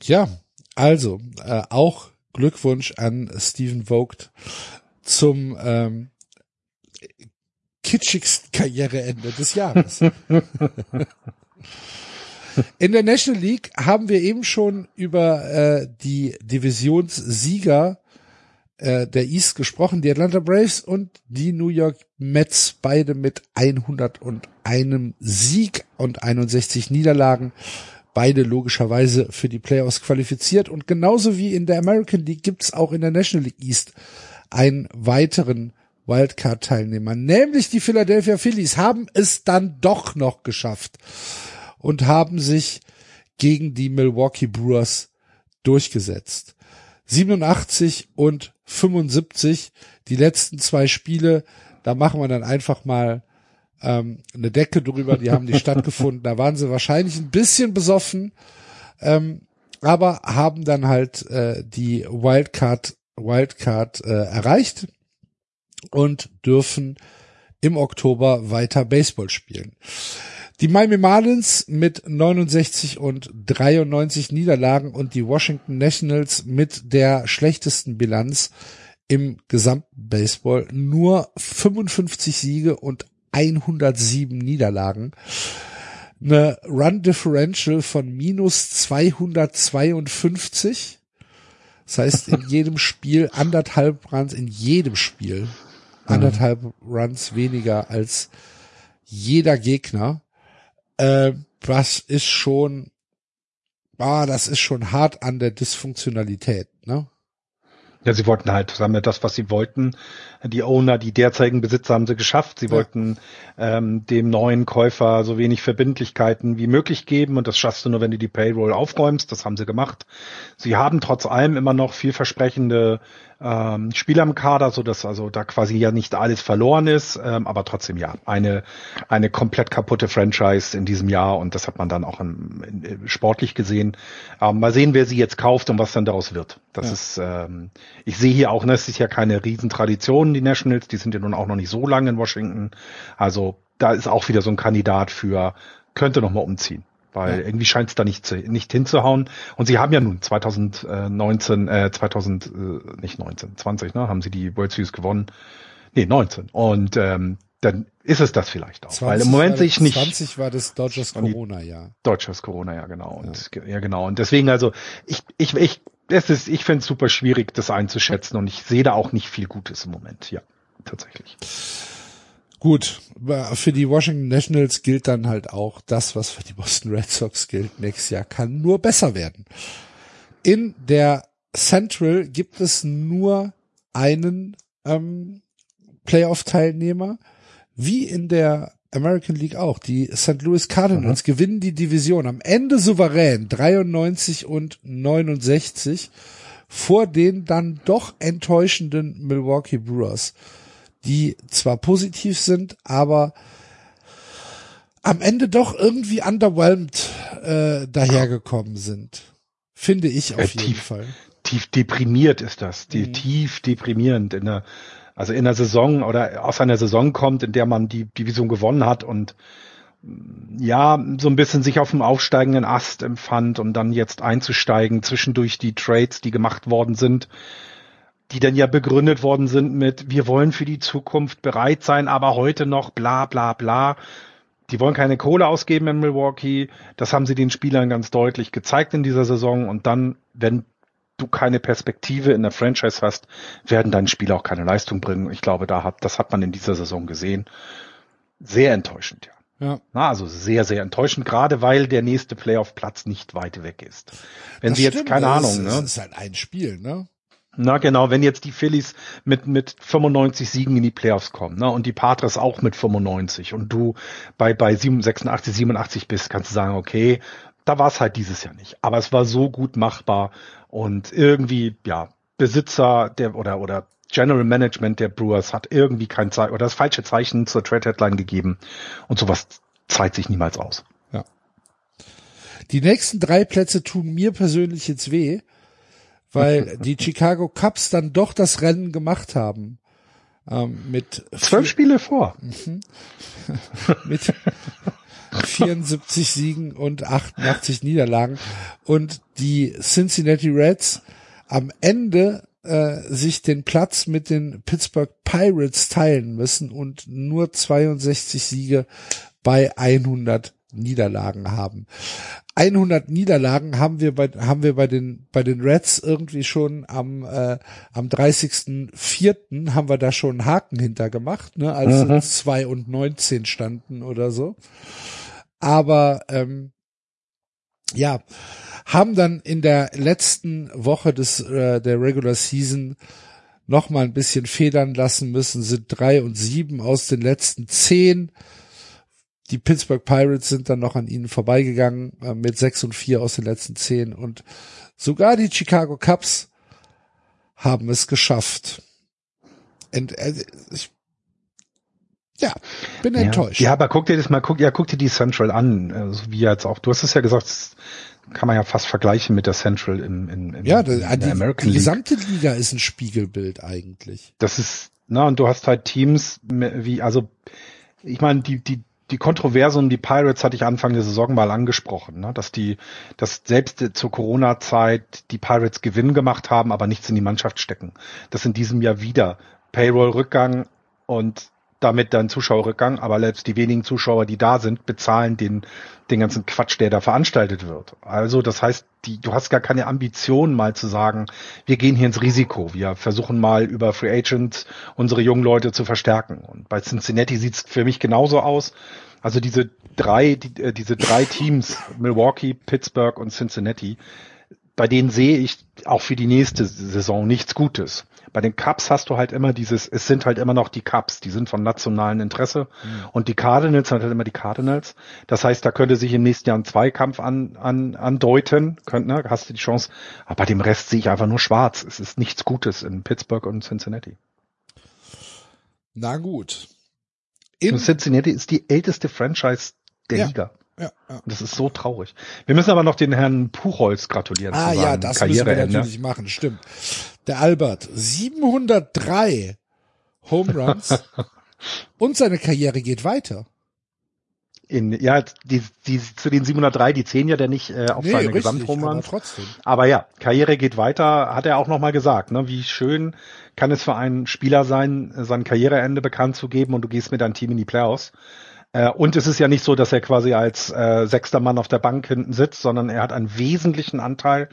Ja, also, äh, auch Glückwunsch an Stephen Vogt zum ähm, kitschigsten Karriereende des Jahres. In der National League haben wir eben schon über äh, die Divisionssieger äh, der East gesprochen, die Atlanta Braves und die New York Mets, beide mit 101 Sieg und 61 Niederlagen. Beide logischerweise für die Playoffs qualifiziert. Und genauso wie in der American League gibt's auch in der National League East einen weiteren Wildcard-Teilnehmer, nämlich die Philadelphia Phillies, haben es dann doch noch geschafft und haben sich gegen die Milwaukee Brewers durchgesetzt. 87 und 75, die letzten zwei Spiele, da machen wir dann einfach mal ähm, eine Decke drüber, die haben nicht stattgefunden. Da waren sie wahrscheinlich ein bisschen besoffen, ähm, aber haben dann halt äh, die Wildcard Wildcard äh, erreicht und dürfen im Oktober weiter Baseball spielen. Die Miami Marlins mit 69 und 93 Niederlagen und die Washington Nationals mit der schlechtesten Bilanz im gesamten Baseball. Nur 55 Siege und 107 Niederlagen. Eine Run Differential von minus 252. Das heißt, in jedem Spiel anderthalb Runs, in jedem Spiel anderthalb Runs weniger als jeder Gegner. Äh, was ist schon, ah, das ist schon hart an der Dysfunktionalität, ne? Ja, sie wollten halt, sagen wir, das, was sie wollten. Die Owner, die derzeitigen Besitzer haben sie geschafft. Sie ja. wollten ähm, dem neuen Käufer so wenig Verbindlichkeiten wie möglich geben und das schaffst du nur, wenn du die Payroll aufräumst. Das haben sie gemacht. Sie haben trotz allem immer noch vielversprechende ähm, Spieler im Kader, so dass also da quasi ja nicht alles verloren ist, ähm, aber trotzdem ja eine eine komplett kaputte Franchise in diesem Jahr und das hat man dann auch in, in, sportlich gesehen. Ähm, mal sehen, wer sie jetzt kauft und was dann daraus wird. Das ja. ist, ähm, ich sehe hier auch, ne, es ist ja keine Riesentradition, die Nationals, die sind ja nun auch noch nicht so lange in Washington. Also da ist auch wieder so ein Kandidat für könnte noch mal umziehen weil ja. irgendwie scheint es da nicht, zu, nicht hinzuhauen. Und sie haben ja nun 2019, äh, 2000, äh, nicht 19, 20, ne, haben sie die World Series gewonnen. Nee, 19. Und ähm, dann ist es das vielleicht auch. Weil im Moment sehe ich nicht. 20 war das Dodgers Corona, ja. Dodgers Corona, ja, genau. Und ja. ja, genau. Und deswegen, also, ich, ich, ich, es ist, ich finde es super schwierig, das einzuschätzen und ich sehe da auch nicht viel Gutes im Moment, ja, tatsächlich. Gut, für die Washington Nationals gilt dann halt auch das, was für die Boston Red Sox gilt. Nächstes Jahr kann nur besser werden. In der Central gibt es nur einen ähm, Playoff-Teilnehmer, wie in der American League auch. Die St. Louis Cardinals mhm. gewinnen die Division am Ende souverän 93 und 69 vor den dann doch enttäuschenden Milwaukee Brewers die zwar positiv sind, aber am Ende doch irgendwie underwhelmed äh, dahergekommen sind. Finde ich auf äh, jeden tief, Fall. Tief deprimiert ist das. Die, mhm. Tief deprimierend. In der, also in der Saison oder aus einer Saison kommt, in der man die Division gewonnen hat und ja, so ein bisschen sich auf dem aufsteigenden Ast empfand, um dann jetzt einzusteigen, zwischendurch die Trades, die gemacht worden sind, die dann ja begründet worden sind mit, wir wollen für die Zukunft bereit sein, aber heute noch bla bla bla. Die wollen keine Kohle ausgeben in Milwaukee. Das haben sie den Spielern ganz deutlich gezeigt in dieser Saison. Und dann, wenn du keine Perspektive in der Franchise hast, werden deine Spieler auch keine Leistung bringen. Ich glaube, da hat, das hat man in dieser Saison gesehen. Sehr enttäuschend, ja. Ja. Na, also sehr, sehr enttäuschend, gerade weil der nächste Playoff-Platz nicht weit weg ist. Wenn das sie jetzt, keine das Ahnung, ist, ne? Das ist halt ein Spiel, ne? Na genau, wenn jetzt die Phillies mit mit 95 Siegen in die Playoffs kommen, ne, und die Padres auch mit 95 und du bei bei 86 87 bist, kannst du sagen, okay, da war es halt dieses Jahr nicht, aber es war so gut machbar und irgendwie ja, Besitzer der oder oder General Management der Brewers hat irgendwie kein Zeichen oder das falsche Zeichen zur Trade Headline gegeben und sowas zahlt sich niemals aus. Ja. Die nächsten drei Plätze tun mir persönlich jetzt weh weil die Chicago Cubs dann doch das Rennen gemacht haben. Ähm, mit zwölf Spiele vor. mit 74 Siegen und 88 Niederlagen und die Cincinnati Reds am Ende äh, sich den Platz mit den Pittsburgh Pirates teilen müssen und nur 62 Siege bei 100 Niederlagen haben. 100 Niederlagen haben wir bei haben wir bei den bei den Reds irgendwie schon am äh, am 30.04. haben wir da schon einen Haken hinter gemacht, ne, als mhm. zwei und 19 standen oder so. Aber ähm, ja, haben dann in der letzten Woche des äh, der Regular Season noch mal ein bisschen federn lassen müssen, sind drei und sieben aus den letzten zehn die Pittsburgh Pirates sind dann noch an ihnen vorbeigegangen äh, mit sechs und vier aus den letzten zehn und sogar die Chicago Cubs haben es geschafft. Und, äh, ich, ja, bin ja. enttäuscht. Ja, aber guck dir das mal, guck, ja, guck dir die Central an, also wie jetzt auch. Du hast es ja gesagt, das kann man ja fast vergleichen mit der Central im, im, im ja, in der die, American die gesamte Liga ist ein Spiegelbild eigentlich. Das ist, na und du hast halt Teams wie, also ich meine, die die die Kontroverse um die Pirates hatte ich Anfang der Saison mal angesprochen, ne? dass die, dass selbst zur Corona-Zeit die Pirates Gewinn gemacht haben, aber nichts in die Mannschaft stecken. Das in diesem Jahr wieder Payroll-Rückgang und damit dann Zuschauerrückgang, aber selbst die wenigen Zuschauer, die da sind, bezahlen den, den ganzen Quatsch, der da veranstaltet wird. Also das heißt, die, du hast gar keine Ambition mal zu sagen, wir gehen hier ins Risiko, wir versuchen mal über Free Agents unsere jungen Leute zu verstärken. Und bei Cincinnati sieht's für mich genauso aus. Also diese drei, die, äh, diese drei Teams, Milwaukee, Pittsburgh und Cincinnati, bei denen sehe ich auch für die nächste Saison nichts Gutes. Bei den Cups hast du halt immer dieses, es sind halt immer noch die Cups, die sind von nationalen Interesse. Mhm. Und die Cardinals sind halt immer die Cardinals. Das heißt, da könnte sich im nächsten Jahr ein Zweikampf an, an, andeuten, könnt, ne, hast du die Chance. Aber bei dem Rest sehe ich einfach nur schwarz. Es ist nichts Gutes in Pittsburgh und Cincinnati. Na gut. In Cincinnati ist die älteste Franchise der ja. Liga. Ja, ja. Das ist so traurig. Wir müssen aber noch den Herrn Puchholz gratulieren. Ah ja, das müssen wir natürlich machen, stimmt. Der Albert, 703 Home Runs und seine Karriere geht weiter. In, ja, die, die, zu den 703, die zählen ja der nicht äh, auf nee, seine Gesamthomeruns. Aber. Aber ja, Karriere geht weiter, hat er auch nochmal gesagt. Ne? Wie schön kann es für einen Spieler sein, sein Karriereende bekannt zu geben und du gehst mit deinem Team in die Playoffs. Äh, und es ist ja nicht so, dass er quasi als äh, sechster Mann auf der Bank hinten sitzt, sondern er hat einen wesentlichen Anteil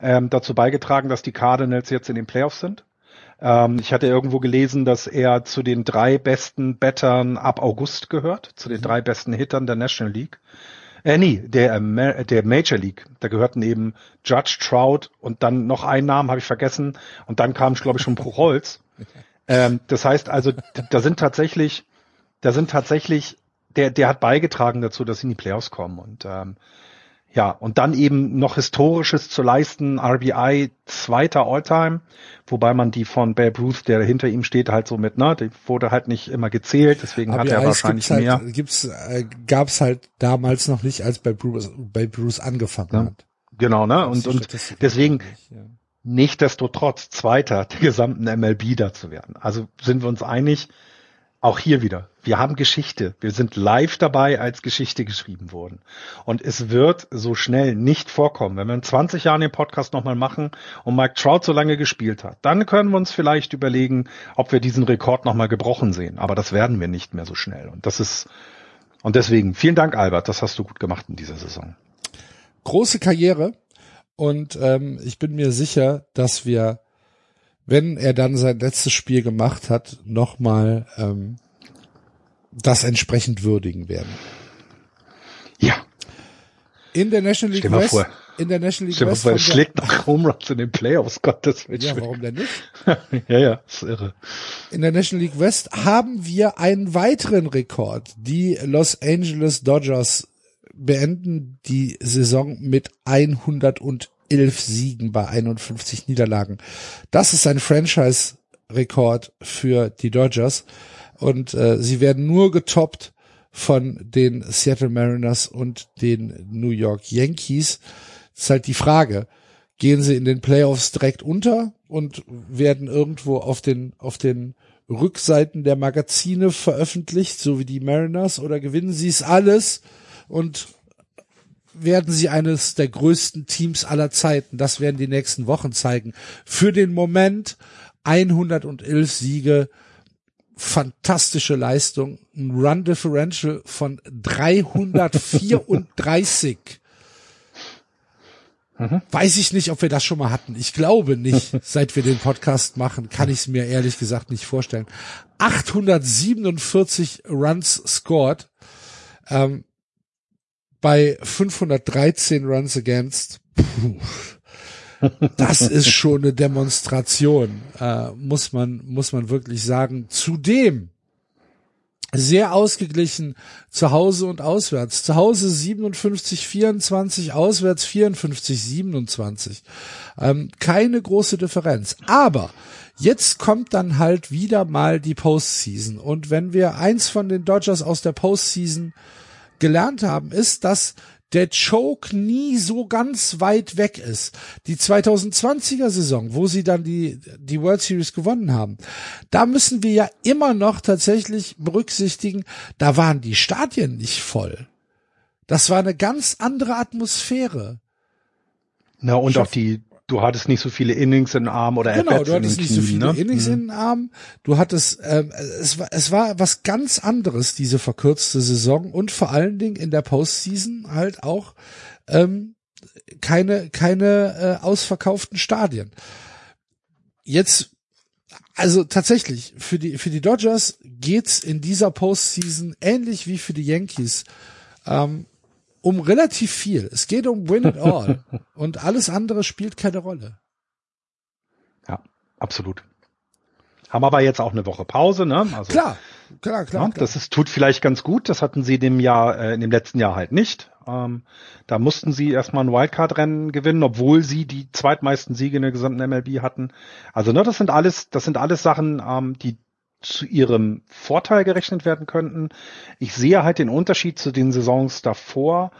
ähm, dazu beigetragen, dass die Cardinals jetzt in den Playoffs sind. Ähm, ich hatte irgendwo gelesen, dass er zu den drei besten Battern ab August gehört, zu den mhm. drei besten Hittern der National League. Äh, nee, der, der Major League. Da gehörten eben Judge, Trout und dann noch einen Namen habe ich vergessen. Und dann kam, glaube ich, schon Bruchholz. ähm, das heißt also, da sind tatsächlich, da sind tatsächlich der, der hat beigetragen dazu, dass sie in die Playoffs kommen. Und ähm, ja, und dann eben noch Historisches zu leisten, RBI zweiter Alltime, wobei man die von Babe Ruth, der hinter ihm steht, halt so mit, ne, die wurde halt nicht immer gezählt, deswegen RBIs hat er wahrscheinlich halt, mehr. Gibt's, äh, gab's halt damals noch nicht, als Babe Bruce, Babe Bruce angefangen ja, hat. Genau, ne, und, und deswegen, nicht, ja. nichtdestotrotz Zweiter der gesamten MLB da zu werden. Also sind wir uns einig, auch hier wieder. Wir haben Geschichte. Wir sind live dabei, als Geschichte geschrieben wurden. Und es wird so schnell nicht vorkommen. Wenn wir in 20 Jahren den Podcast nochmal machen und Mike Trout so lange gespielt hat, dann können wir uns vielleicht überlegen, ob wir diesen Rekord nochmal gebrochen sehen. Aber das werden wir nicht mehr so schnell. Und das ist, und deswegen, vielen Dank, Albert. Das hast du gut gemacht in dieser Saison. Große Karriere. Und ähm, ich bin mir sicher, dass wir wenn er dann sein letztes Spiel gemacht hat, nochmal ähm, das entsprechend würdigen werden. Ja. In der National League West, vor. in der National League Stell West. Vor, es schlägt noch Home Runs in den Playoffs, Gottes Willen. Ja, warum denn nicht? ja, ja, ist irre. In der National League West haben wir einen weiteren Rekord. Die Los Angeles Dodgers beenden die Saison mit 111 Siegen bei 51 Niederlagen. Das ist ein Franchise-Rekord für die Dodgers und äh, sie werden nur getoppt von den Seattle Mariners und den New York Yankees. Das ist halt die Frage. Gehen sie in den Playoffs direkt unter und werden irgendwo auf den, auf den Rückseiten der Magazine veröffentlicht, so wie die Mariners, oder gewinnen sie es alles und werden sie eines der größten Teams aller Zeiten. Das werden die nächsten Wochen zeigen. Für den Moment 111 Siege, fantastische Leistung, ein Run Differential von 334. Mhm. Weiß ich nicht, ob wir das schon mal hatten. Ich glaube nicht. Seit wir den Podcast machen, kann ich es mir ehrlich gesagt nicht vorstellen. 847 Runs scored ähm, bei 513 Runs against. Puh das ist schon eine Demonstration, äh, muss man, muss man wirklich sagen. Zudem sehr ausgeglichen zu Hause und auswärts. Zu Hause 57, 24, auswärts 54, 27. Ähm, keine große Differenz. Aber jetzt kommt dann halt wieder mal die Postseason. Und wenn wir eins von den Dodgers aus der Postseason gelernt haben, ist, dass der Choke nie so ganz weit weg ist. Die 2020er Saison, wo sie dann die, die World Series gewonnen haben, da müssen wir ja immer noch tatsächlich berücksichtigen, da waren die Stadien nicht voll. Das war eine ganz andere Atmosphäre. Na, und auch die, du hattest nicht so viele Innings in den Arm oder Genau, du hattest nicht Knien, so viele ne? Innings mhm. in den Arm. Du hattest, ähm, es war, es war was ganz anderes, diese verkürzte Saison und vor allen Dingen in der Postseason halt auch ähm, keine, keine äh, ausverkauften Stadien. Jetzt, also tatsächlich, für die, für die Dodgers geht's in dieser Postseason ähnlich wie für die Yankees. Ähm, um relativ viel. Es geht um Win it all. und alles andere spielt keine Rolle. Ja, absolut. Haben aber jetzt auch eine Woche Pause, ne? Also, klar, klar, klar, ja, klar. Das ist, tut vielleicht ganz gut. Das hatten sie in dem Jahr, äh, in dem letzten Jahr halt nicht. Ähm, da mussten sie erstmal ein Wildcard-Rennen gewinnen, obwohl sie die zweitmeisten Siege in der gesamten MLB hatten. Also, ne, das sind alles, das sind alles Sachen, ähm, die zu ihrem Vorteil gerechnet werden könnten. Ich sehe halt den Unterschied zu den Saisons davor.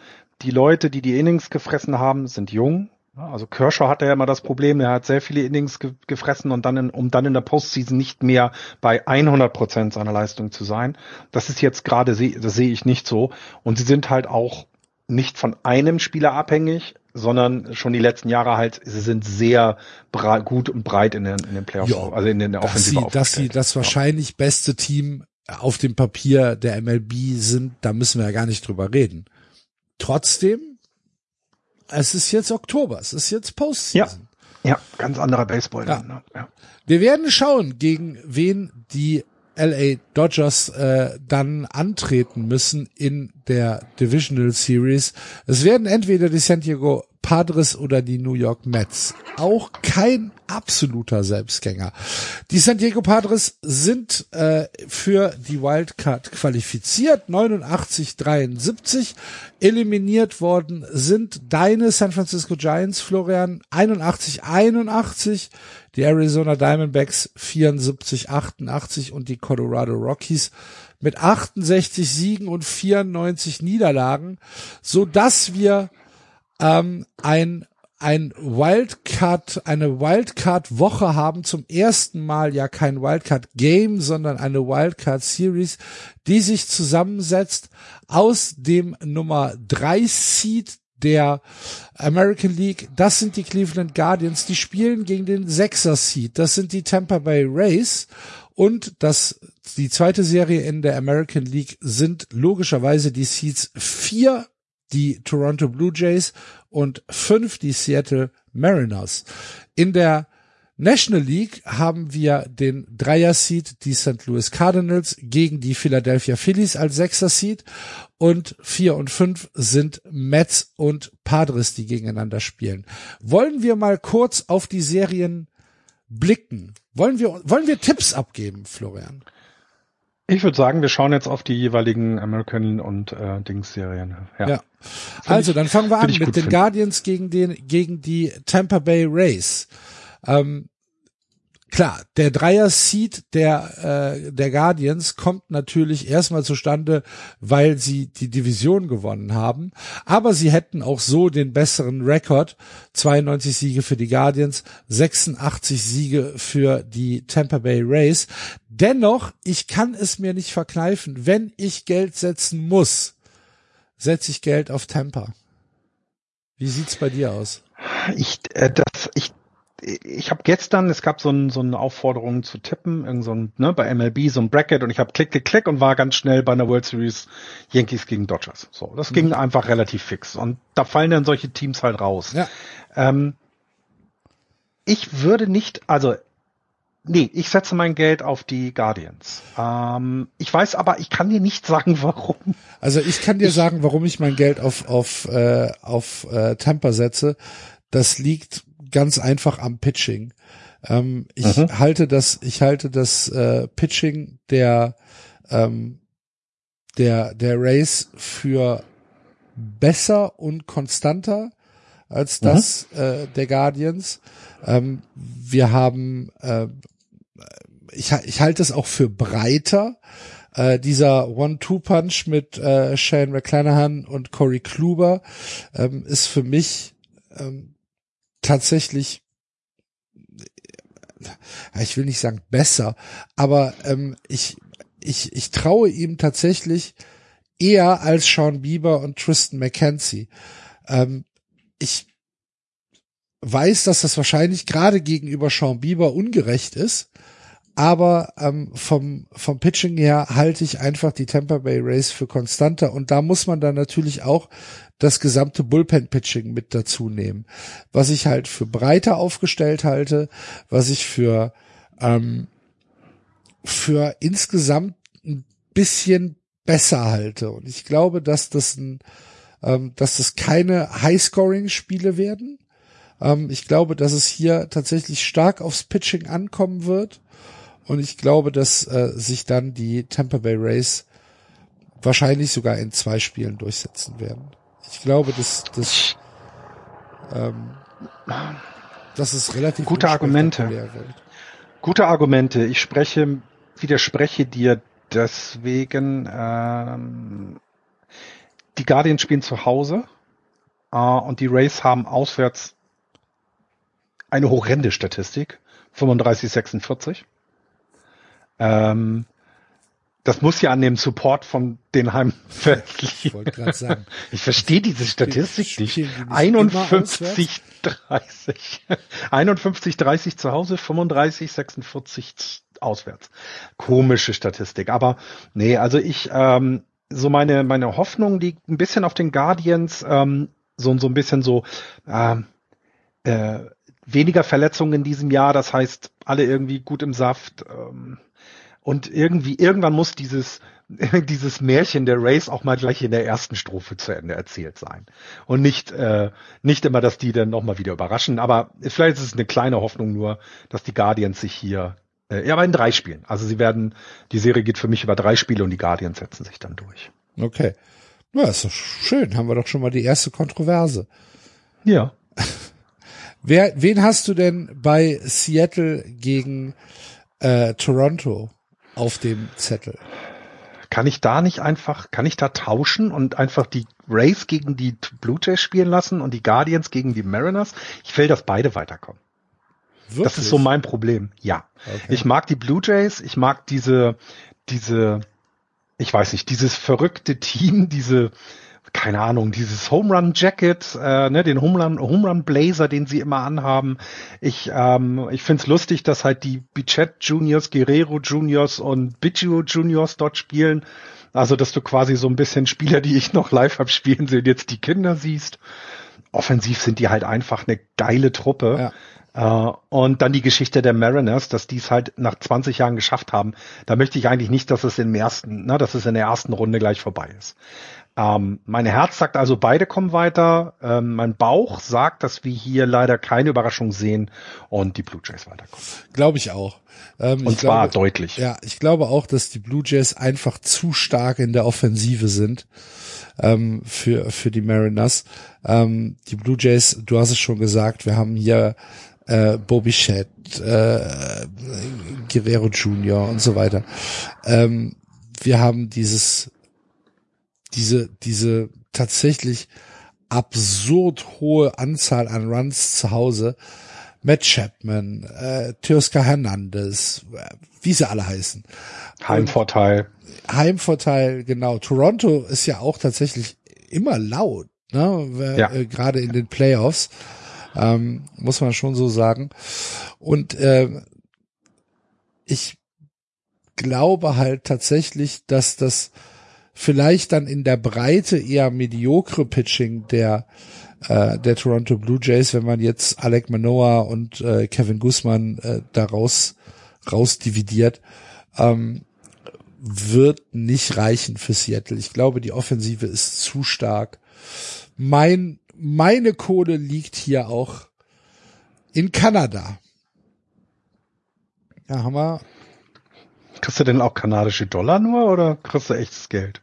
Die Leute, die die Innings gefressen haben, sind jung. Also Kershaw hatte ja immer das Problem, er hat sehr viele Innings ge gefressen und dann, in, um dann in der Postseason nicht mehr bei 100 Prozent seiner Leistung zu sein. Das ist jetzt gerade, das sehe ich nicht so. Und sie sind halt auch nicht von einem Spieler abhängig, sondern schon die letzten Jahre halt, sie sind sehr gut und breit in den, in den Playoffs, ja, also in den Offensive dass sie, dass sie das wahrscheinlich beste Team auf dem Papier der MLB sind, da müssen wir ja gar nicht drüber reden. Trotzdem, es ist jetzt Oktober, es ist jetzt Postseason. Ja, ja ganz anderer Baseball. Ja. Dann, ne? ja. Wir werden schauen, gegen wen die LA Dodgers äh, dann antreten müssen in der Divisional Series. Es werden entweder die San Diego Padres oder die New York Mets. Auch kein absoluter Selbstgänger. Die San Diego Padres sind äh, für die Wildcard qualifiziert, 89-73. Eliminiert worden sind deine San Francisco Giants, Florian, 81-81 die Arizona Diamondbacks 74, 88 und die Colorado Rockies mit 68 Siegen und 94 Niederlagen, so dass wir ähm, ein ein Wildcard, eine Wildcard Woche haben. Zum ersten Mal ja kein Wildcard Game, sondern eine Wildcard Series, die sich zusammensetzt aus dem Nummer drei Seed der American League, das sind die Cleveland Guardians, die spielen gegen den Sechser Seed, das sind die Tampa Bay Rays. Und das, die zweite Serie in der American League sind logischerweise die Seeds vier, die Toronto Blue Jays und fünf, die Seattle Mariners. In der National League haben wir den Dreier-Seed, die St. Louis Cardinals, gegen die Philadelphia Phillies als Sechser-Seed und vier und fünf sind Mets und Padres, die gegeneinander spielen. Wollen wir mal kurz auf die Serien blicken? Wollen wir, wollen wir Tipps abgeben, Florian? Ich würde sagen, wir schauen jetzt auf die jeweiligen American und äh, Dings-Serien. Ja. ja. Also, ich, dann fangen wir an mit den finden. Guardians gegen den, gegen die Tampa Bay Rays. Ähm, klar, der Dreier-Seed der, äh, der Guardians kommt natürlich erstmal zustande, weil sie die Division gewonnen haben. Aber sie hätten auch so den besseren Rekord. 92 Siege für die Guardians, 86 Siege für die Tampa Bay Rays. Dennoch, ich kann es mir nicht verkneifen, wenn ich Geld setzen muss, setze ich Geld auf Tampa. Wie sieht's bei dir aus? Ich, äh, das, ich ich habe gestern, es gab so, ein, so eine Aufforderung zu tippen, irgend so ein, ne, bei MLB so ein Bracket und ich habe klick, klick, klick und war ganz schnell bei einer World Series Yankees gegen Dodgers. So, das mhm. ging einfach relativ fix und da fallen dann solche Teams halt raus. Ja. Ähm, ich würde nicht, also Nee, ich setze mein Geld auf die Guardians. Ähm, ich weiß aber, ich kann dir nicht sagen, warum. Also ich kann dir ich, sagen, warum ich mein Geld auf auf äh, auf äh, Tampa setze. Das liegt ganz einfach am Pitching. Ähm, ich mhm. halte das, ich halte das äh, Pitching der ähm, der der Race für besser und konstanter als mhm. das mhm. äh, der Guardians. Ähm, wir haben, äh, ich, ich halte es auch für breiter. Äh, dieser One-Two-Punch mit äh, Shane McClanahan und Corey Kluber ähm, ist für mich ähm, tatsächlich ich will nicht sagen besser, aber ähm, ich, ich, ich traue ihm tatsächlich eher als Sean Bieber und Tristan McKenzie. Ähm, ich weiß, dass das wahrscheinlich gerade gegenüber Sean Bieber ungerecht ist, aber ähm, vom, vom Pitching her halte ich einfach die Tampa Bay Rays für konstanter und da muss man dann natürlich auch das gesamte Bullpen-Pitching mit dazu nehmen. Was ich halt für breiter aufgestellt halte, was ich für, ähm, für insgesamt ein bisschen besser halte. Und ich glaube, dass das ein, ähm, dass das keine High-Scoring-Spiele werden. Ähm, ich glaube, dass es hier tatsächlich stark aufs Pitching ankommen wird. Und ich glaube, dass äh, sich dann die Tampa Bay Rays wahrscheinlich sogar in zwei Spielen durchsetzen werden. Ich glaube, dass das ähm, das ist relativ gute Argumente. Gute Argumente. Ich spreche, widerspreche dir deswegen. Ähm, die Guardians spielen zu Hause äh, und die Rays haben auswärts eine horrende Statistik. 35, 46. Ähm, das muss ja an dem Support von den Heimfeld Ich wollte gerade sagen. Ich verstehe diese Statistik nicht. 51, 30. 51, 30 zu Hause, 35, 46 auswärts. Komische Statistik. Aber nee, also ich, ähm, so meine, meine Hoffnung liegt ein bisschen auf den Guardians, ähm, so, so ein bisschen so, ähm, äh, weniger Verletzungen in diesem Jahr, das heißt, alle irgendwie gut im Saft. Ähm, und irgendwie, irgendwann muss dieses, dieses Märchen der Race auch mal gleich in der ersten Strophe zu Ende erzählt sein. Und nicht, äh, nicht immer, dass die dann nochmal wieder überraschen. Aber vielleicht ist es eine kleine Hoffnung nur, dass die Guardians sich hier, äh, ja, aber in drei Spielen. Also sie werden, die Serie geht für mich über drei Spiele und die Guardians setzen sich dann durch. Okay. Na, ist doch schön. Haben wir doch schon mal die erste Kontroverse. Ja. Wer, wen hast du denn bei Seattle gegen äh, Toronto? auf dem Zettel. Kann ich da nicht einfach, kann ich da tauschen und einfach die Rays gegen die Blue Jays spielen lassen und die Guardians gegen die Mariners? Ich will, dass beide weiterkommen. Wirklich? Das ist so mein Problem. Ja. Okay. Ich mag die Blue Jays, ich mag diese, diese, ich weiß nicht, dieses verrückte Team, diese, keine Ahnung, dieses Home Run Jacket, äh, ne, den Home Run, Home Run Blazer, den sie immer anhaben. Ich, ähm, ich find's lustig, dass halt die Bichette Juniors, Guerrero Juniors und Biggio Juniors dort spielen. Also, dass du quasi so ein bisschen Spieler, die ich noch live hab spielen sehen, jetzt die Kinder siehst. Offensiv sind die halt einfach eine geile Truppe. Äh, und dann die Geschichte der Mariners, dass die es halt nach 20 Jahren geschafft haben. Da möchte ich eigentlich nicht, dass es im ersten, ne, dass es in der ersten Runde gleich vorbei ist. Ähm, mein Herz sagt also, beide kommen weiter. Ähm, mein Bauch sagt, dass wir hier leider keine Überraschung sehen und die Blue Jays weiterkommen. Glaube ich auch. Ähm, und zwar glaube, deutlich. Ja, ich glaube auch, dass die Blue Jays einfach zu stark in der Offensive sind ähm, für für die Mariners. Ähm, die Blue Jays, du hast es schon gesagt, wir haben hier äh, Bobby Shedd, äh, Guerrero Jr. und so weiter. Ähm, wir haben dieses diese, diese tatsächlich absurd hohe Anzahl an Runs zu Hause. Matt Chapman, äh, Teoscar Hernandez, äh, wie sie alle heißen. Heimvorteil. Und Heimvorteil, genau. Toronto ist ja auch tatsächlich immer laut, ne? Ja. Äh, Gerade in den Playoffs, ähm, muss man schon so sagen. Und äh, ich glaube halt tatsächlich, dass das vielleicht dann in der Breite eher mediokre Pitching der äh, der Toronto Blue Jays, wenn man jetzt Alec Manoa und äh, Kevin Guzman äh, daraus raus dividiert, ähm, wird nicht reichen für Seattle. Ich glaube, die Offensive ist zu stark. Mein meine Kohle liegt hier auch in Kanada. Ja, haben wir. Kriegst du denn auch kanadische Dollar nur oder kriegst du echtes Geld?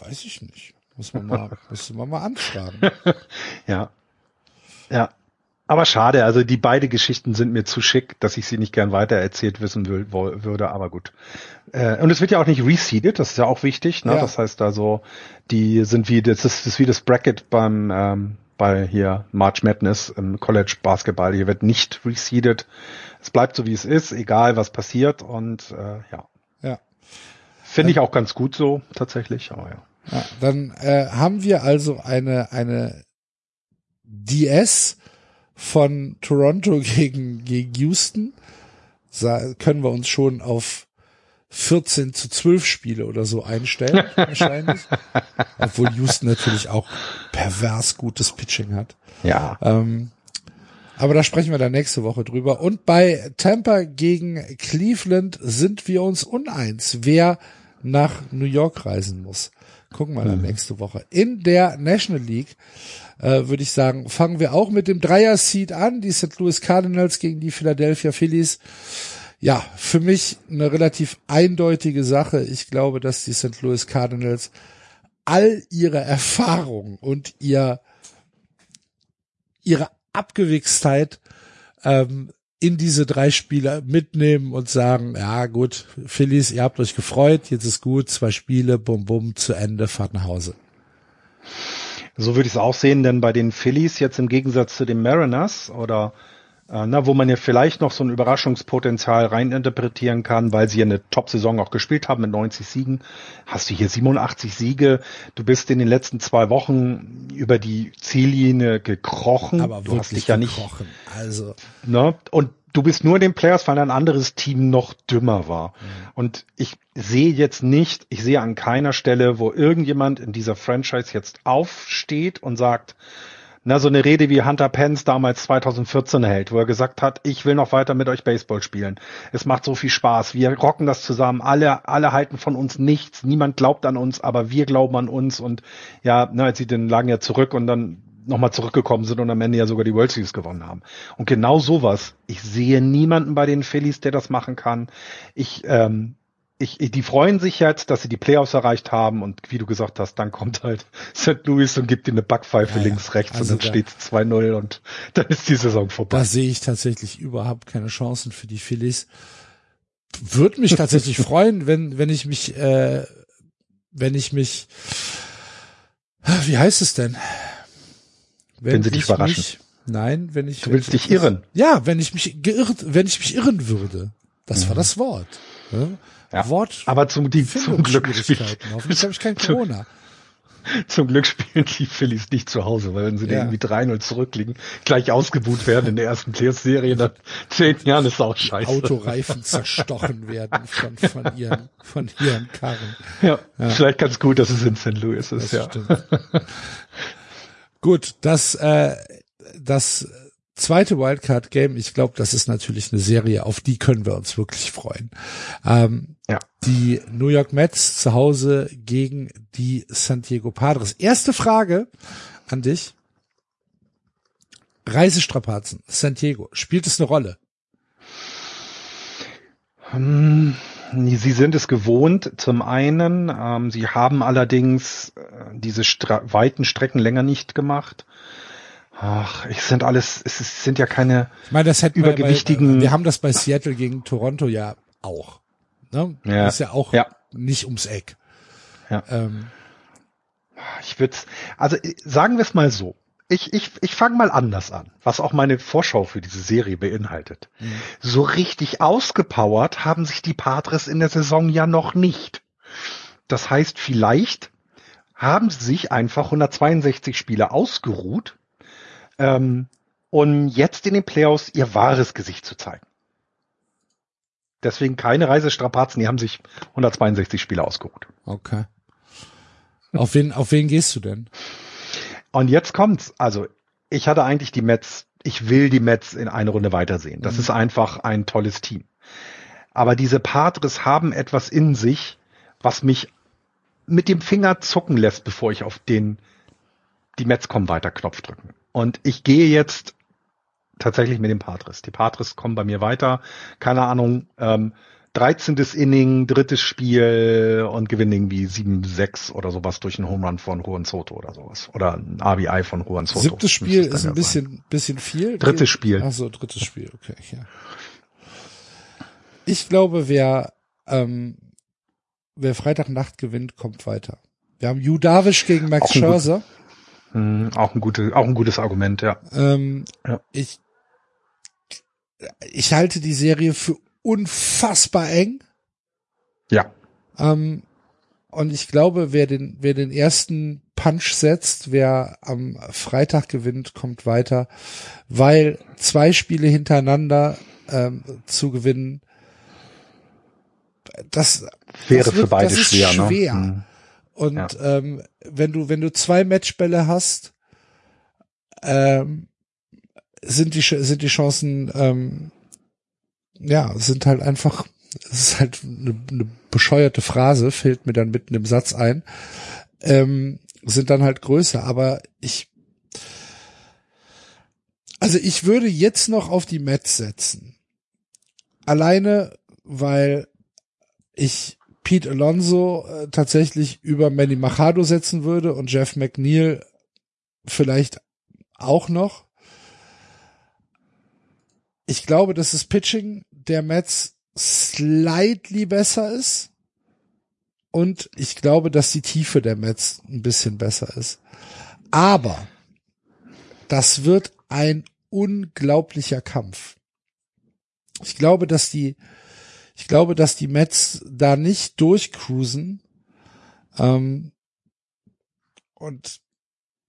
Weiß ich nicht. Muss man mal, müsste man mal anfragen. ja. Ja. Aber schade, also die beide Geschichten sind mir zu schick, dass ich sie nicht gern weiter erzählt wissen will, würde, aber gut. Äh, und es wird ja auch nicht reseeded, das ist ja auch wichtig, ne? Ja. Das heißt also, die sind wie, das ist, das ist wie das Bracket beim, ähm, bei hier March Madness im College Basketball. Hier wird nicht reseeded. Es bleibt so wie es ist, egal was passiert und äh, ja. Ja. Finde ich auch ganz gut so, tatsächlich, aber ja. ja dann äh, haben wir also eine, eine DS von Toronto gegen, gegen Houston. Da können wir uns schon auf 14 zu 12 Spiele oder so einstellen, wahrscheinlich. Obwohl Houston natürlich auch pervers gutes Pitching hat. Ja. Ähm, aber da sprechen wir dann nächste Woche drüber. Und bei Tampa gegen Cleveland sind wir uns uneins, wer nach New York reisen muss. Gucken wir dann mhm. nächste Woche. In der National League äh, würde ich sagen, fangen wir auch mit dem Dreier-Seed an. Die St. Louis Cardinals gegen die Philadelphia Phillies. Ja, für mich eine relativ eindeutige Sache. Ich glaube, dass die St. Louis Cardinals all ihre Erfahrung und ihr ihre Abgewichstheit ähm, in diese drei Spiele mitnehmen und sagen, ja gut, Phillies, ihr habt euch gefreut, jetzt ist gut, zwei Spiele, bum bum, zu Ende, fahrt nach Hause. So würde ich es auch sehen, denn bei den Phillies jetzt im Gegensatz zu den Mariners oder äh, na, wo man ja vielleicht noch so ein Überraschungspotenzial reininterpretieren kann, weil sie ja eine Top-Saison auch gespielt haben mit 90 Siegen, hast du hier 87 Siege. Du bist in den letzten zwei Wochen über die Ziellinie gekrochen. Aber du hast dich ja nicht. Also. Ne? Und du bist nur den Players, weil ein anderes Team noch dümmer war. Mhm. Und ich sehe jetzt nicht, ich sehe an keiner Stelle, wo irgendjemand in dieser Franchise jetzt aufsteht und sagt, na, so eine Rede wie Hunter Pence damals 2014 hält, wo er gesagt hat, ich will noch weiter mit euch Baseball spielen. Es macht so viel Spaß. Wir rocken das zusammen. Alle, alle halten von uns nichts. Niemand glaubt an uns, aber wir glauben an uns. Und ja, na, sie den lagen ja zurück und dann nochmal zurückgekommen sind und am Ende ja sogar die World Series gewonnen haben. Und genau sowas. Ich sehe niemanden bei den Phillies, der das machen kann. Ich, ähm, ich, ich, die freuen sich jetzt, dass sie die Playoffs erreicht haben und wie du gesagt hast, dann kommt halt St. Louis und gibt ihnen eine Backpfeife ja, links, rechts also und dann steht es 2-0 und dann ist die Saison vorbei. Da sehe ich tatsächlich überhaupt keine Chancen für die Phillies. Würde mich tatsächlich freuen, wenn, wenn ich mich, äh, wenn ich mich, wie heißt es denn? Wenn, wenn sie dich überraschen. Mich, nein, wenn ich. Du willst dich irren. Ja, wenn ich mich geirrt, wenn ich mich irren würde. Das mhm. war das Wort. Ja? Wort. Aber zum, die, zum Glück Hoffentlich habe ich kein Corona. Zum Glück spielen die Phillies nicht zu Hause, weil wenn sie ja. irgendwie 3-0 zurückliegen, gleich ausgebuht werden in der ersten Playoff-Serie, dann zehn Jahren ist auch scheiße. Autoreifen zerstochen werden von, von ihren, von ihren Karren. Ja, ja, vielleicht ganz gut, dass es in St. Louis ist, das ja. Stimmt. gut, das, äh, das zweite Wildcard Game, ich glaube, das ist natürlich eine Serie, auf die können wir uns wirklich freuen. Ähm, Ja. Die New York Mets zu Hause gegen die San Diego Padres. Erste Frage an dich. Reisestrapazen, San Diego, spielt es eine Rolle? Hm, Sie sind es gewohnt, zum einen. Ähm, sie haben allerdings äh, diese Stra weiten Strecken länger nicht gemacht. Ach, es sind alles, es ist, sind ja keine, Ich meine, das hätten wir, Übergewichtigen- bei, wir haben das bei Seattle gegen Toronto ja auch. Ne? Ja. Das ist ja auch Ja. nicht ums Eck. Ja. Ähm, ich würde also äh, sagen wir es mal so. Ich, ich, ich fange mal anders an, was auch meine Vorschau für diese Serie beinhaltet. So richtig ausgepowert haben sich die Padres in der Saison ja noch nicht. Das heißt, vielleicht haben sie sich einfach 162 Spiele ausgeruht, ähm, um jetzt in den Playoffs ihr wahres Gesicht zu zeigen. Deswegen keine Reisestrapazen, die haben sich 162 Spiele ausgeruht. okay. Auf wen, auf wen gehst du denn? Und jetzt kommt's. Also, ich hatte eigentlich die Mets, ich will die Mets in eine Runde weitersehen. Das ist einfach ein tolles Team. Aber diese Padres haben etwas in sich, was mich mit dem Finger zucken lässt, bevor ich auf den die Mets kommen weiter Knopf drücken. Und ich gehe jetzt tatsächlich mit den Padres. Die Padres kommen bei mir weiter. Keine Ahnung, ähm, 13. Inning, drittes Spiel und gewinnen irgendwie 7-6 oder sowas durch einen Home Run von Juan Soto oder sowas. Oder ein RBI von Juan Soto. Siebtes Spiel ist ein sein. bisschen, bisschen viel. Drittes Spiel. Ach so, drittes Spiel, okay, ja. Ich glaube, wer, ähm, wer Freitagnacht gewinnt, kommt weiter. Wir haben Yu Darvish gegen Max ein gut- Scherzer. Hm, auch, ein gute, auch ein gutes Argument, ja. Ähm, Ja. Ich, ich halte die Serie für unfassbar eng. Ja. Ähm, und ich glaube, wer den, wer den ersten Punch setzt, wer am Freitag gewinnt, kommt weiter, weil zwei Spiele hintereinander ähm, zu gewinnen, das Wäre das für wird- beide das ist schwer, ne? Und Ja. ähm, wenn du wenn du zwei Matchbälle hast, ähm, sind die sind die Chancen ähm, ja sind halt einfach es ist halt eine, eine bescheuerte Phrase fällt mir dann mitten im Satz ein ähm, sind dann halt größer aber ich also ich würde jetzt noch auf die Mets setzen alleine weil ich Pete Alonso äh, tatsächlich über Manny Machado setzen würde und Jeff McNeil vielleicht auch noch. Ich glaube, dass das Pitching der Mets slightly besser ist. Und ich glaube, dass die Tiefe der Mets ein bisschen besser ist. Aber das wird ein unglaublicher Kampf. Ich glaube, dass die, ich glaube, dass die Mets da nicht durchcruisen. Ähm, und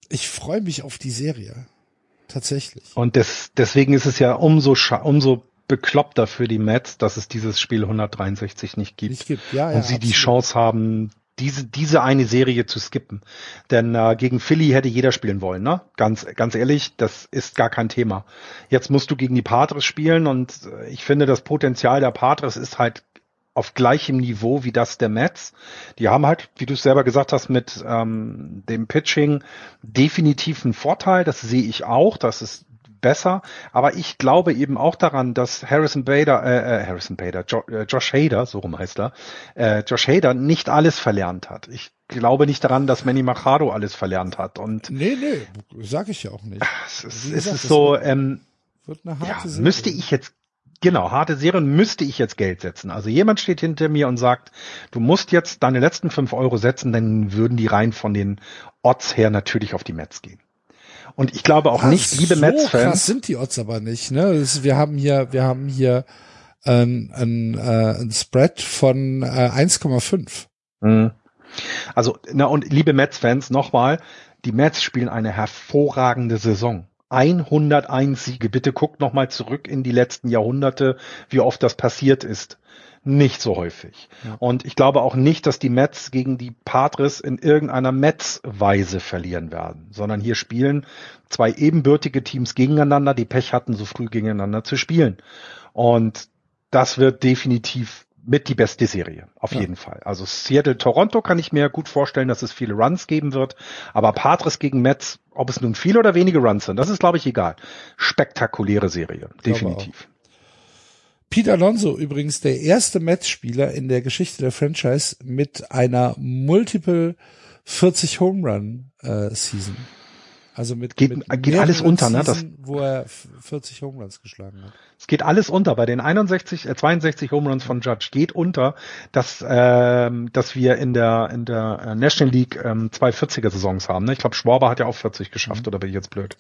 ich freue mich auf die Serie. Tatsächlich. Und des, deswegen ist es ja umso, umso bekloppter für die Mets, dass es dieses Spiel 163 nicht gibt. Nicht gibt. Ja, und ja, sie die absolut. Chance haben, diese, diese eine Serie zu skippen. Denn äh, gegen Philly hätte jeder spielen wollen, ne? Ganz, ganz ehrlich, das ist gar kein Thema. Jetzt musst du gegen die Padres spielen und äh, ich finde, das Potenzial der Padres ist halt auf gleichem Niveau wie das der Mets. Die haben halt, wie du es selber gesagt hast, mit ähm, dem Pitching definitiv einen Vorteil. Das sehe ich auch. Das ist besser. Aber ich glaube eben auch daran, dass Harrison Bader, äh, äh, Harrison Bader, jo äh, Josh Hader, so rum heißt er, äh, Josh Hader nicht alles verlernt hat. Ich glaube nicht daran, dass Manny Machado alles verlernt hat. Und Nee, nee, sag ich ja auch nicht. es ist, Wie es gesagt, ist so, wird- ähm, Wird eine ja, harte Serie. müsste ich jetzt, genau, harte Serien müsste ich jetzt Geld setzen. Also jemand steht hinter mir und sagt, du musst jetzt deine letzten fünf Euro setzen, dann würden die rein von den Odds her natürlich auf die Mets gehen. Und ich glaube auch Ah, nicht, liebe so krass Mets-Fans, sind die Odds aber nicht. Ne? Ist, wir haben hier, wir haben hier ein, ein, äh, ein Spread von äh, 1,5. Mhm. Also, na und liebe Mets-Fans, nochmal, die Mets spielen eine hervorragende Saison. 101 Siege. Bitte guckt nochmal zurück in die letzten Jahrhunderte, wie oft das passiert ist. Nicht so häufig. Ja. Und ich glaube auch nicht, dass die Mets gegen die Padres in irgendeiner Mets-Weise verlieren werden, sondern hier spielen zwei ebenbürtige Teams gegeneinander, die Pech hatten, so früh gegeneinander zu spielen. Und das wird definitiv mit die beste Serie, auf ja. jeden Fall. Also Seattle, Toronto kann ich mir gut vorstellen, dass es viele Runs geben wird, aber Padres gegen Mets, ob es nun viele oder wenige Runs sind, das ist glaube ich egal. Spektakuläre Serie, definitiv. Pete Alonso übrigens der erste Mets-Spieler in der Geschichte der Franchise mit einer Multiple 40 Home Run äh, Season. Also mit, geht, mit geht alles unter, ne? Das, wo er 40 Home Runs geschlagen hat. Es geht alles unter. Bei den 61, äh, 62 Home Runs von Judge geht unter, dass, ähm, dass wir in der, in der äh, National League ähm, zwei 40er Saisons haben. Ne? Ich glaube, Schwaber hat ja auch 40 geschafft, mhm. oder bin ich jetzt blöd?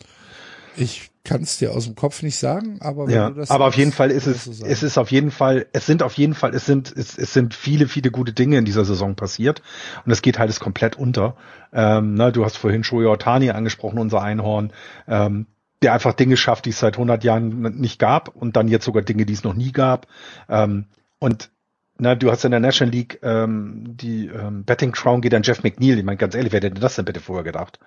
Ich kann es dir aus dem Kopf nicht sagen, aber ja, aber sagst, auf jeden Fall ist es, so es ist auf jeden Fall, es sind auf jeden Fall, es sind, es, es sind viele, viele gute Dinge in dieser Saison passiert und es geht halt es komplett unter. Ähm, ne, du hast vorhin Shoyo Otani angesprochen, unser Einhorn, ähm, der einfach Dinge schafft, die es seit 100 Jahren nicht gab und dann jetzt sogar Dinge, die es noch nie gab. Ähm, und na, du hast in der National League ähm, die ähm, Betting Crown geht an Jeff McNeil. Ich meine, ganz ehrlich, wer hätte das denn bitte vorher gedacht?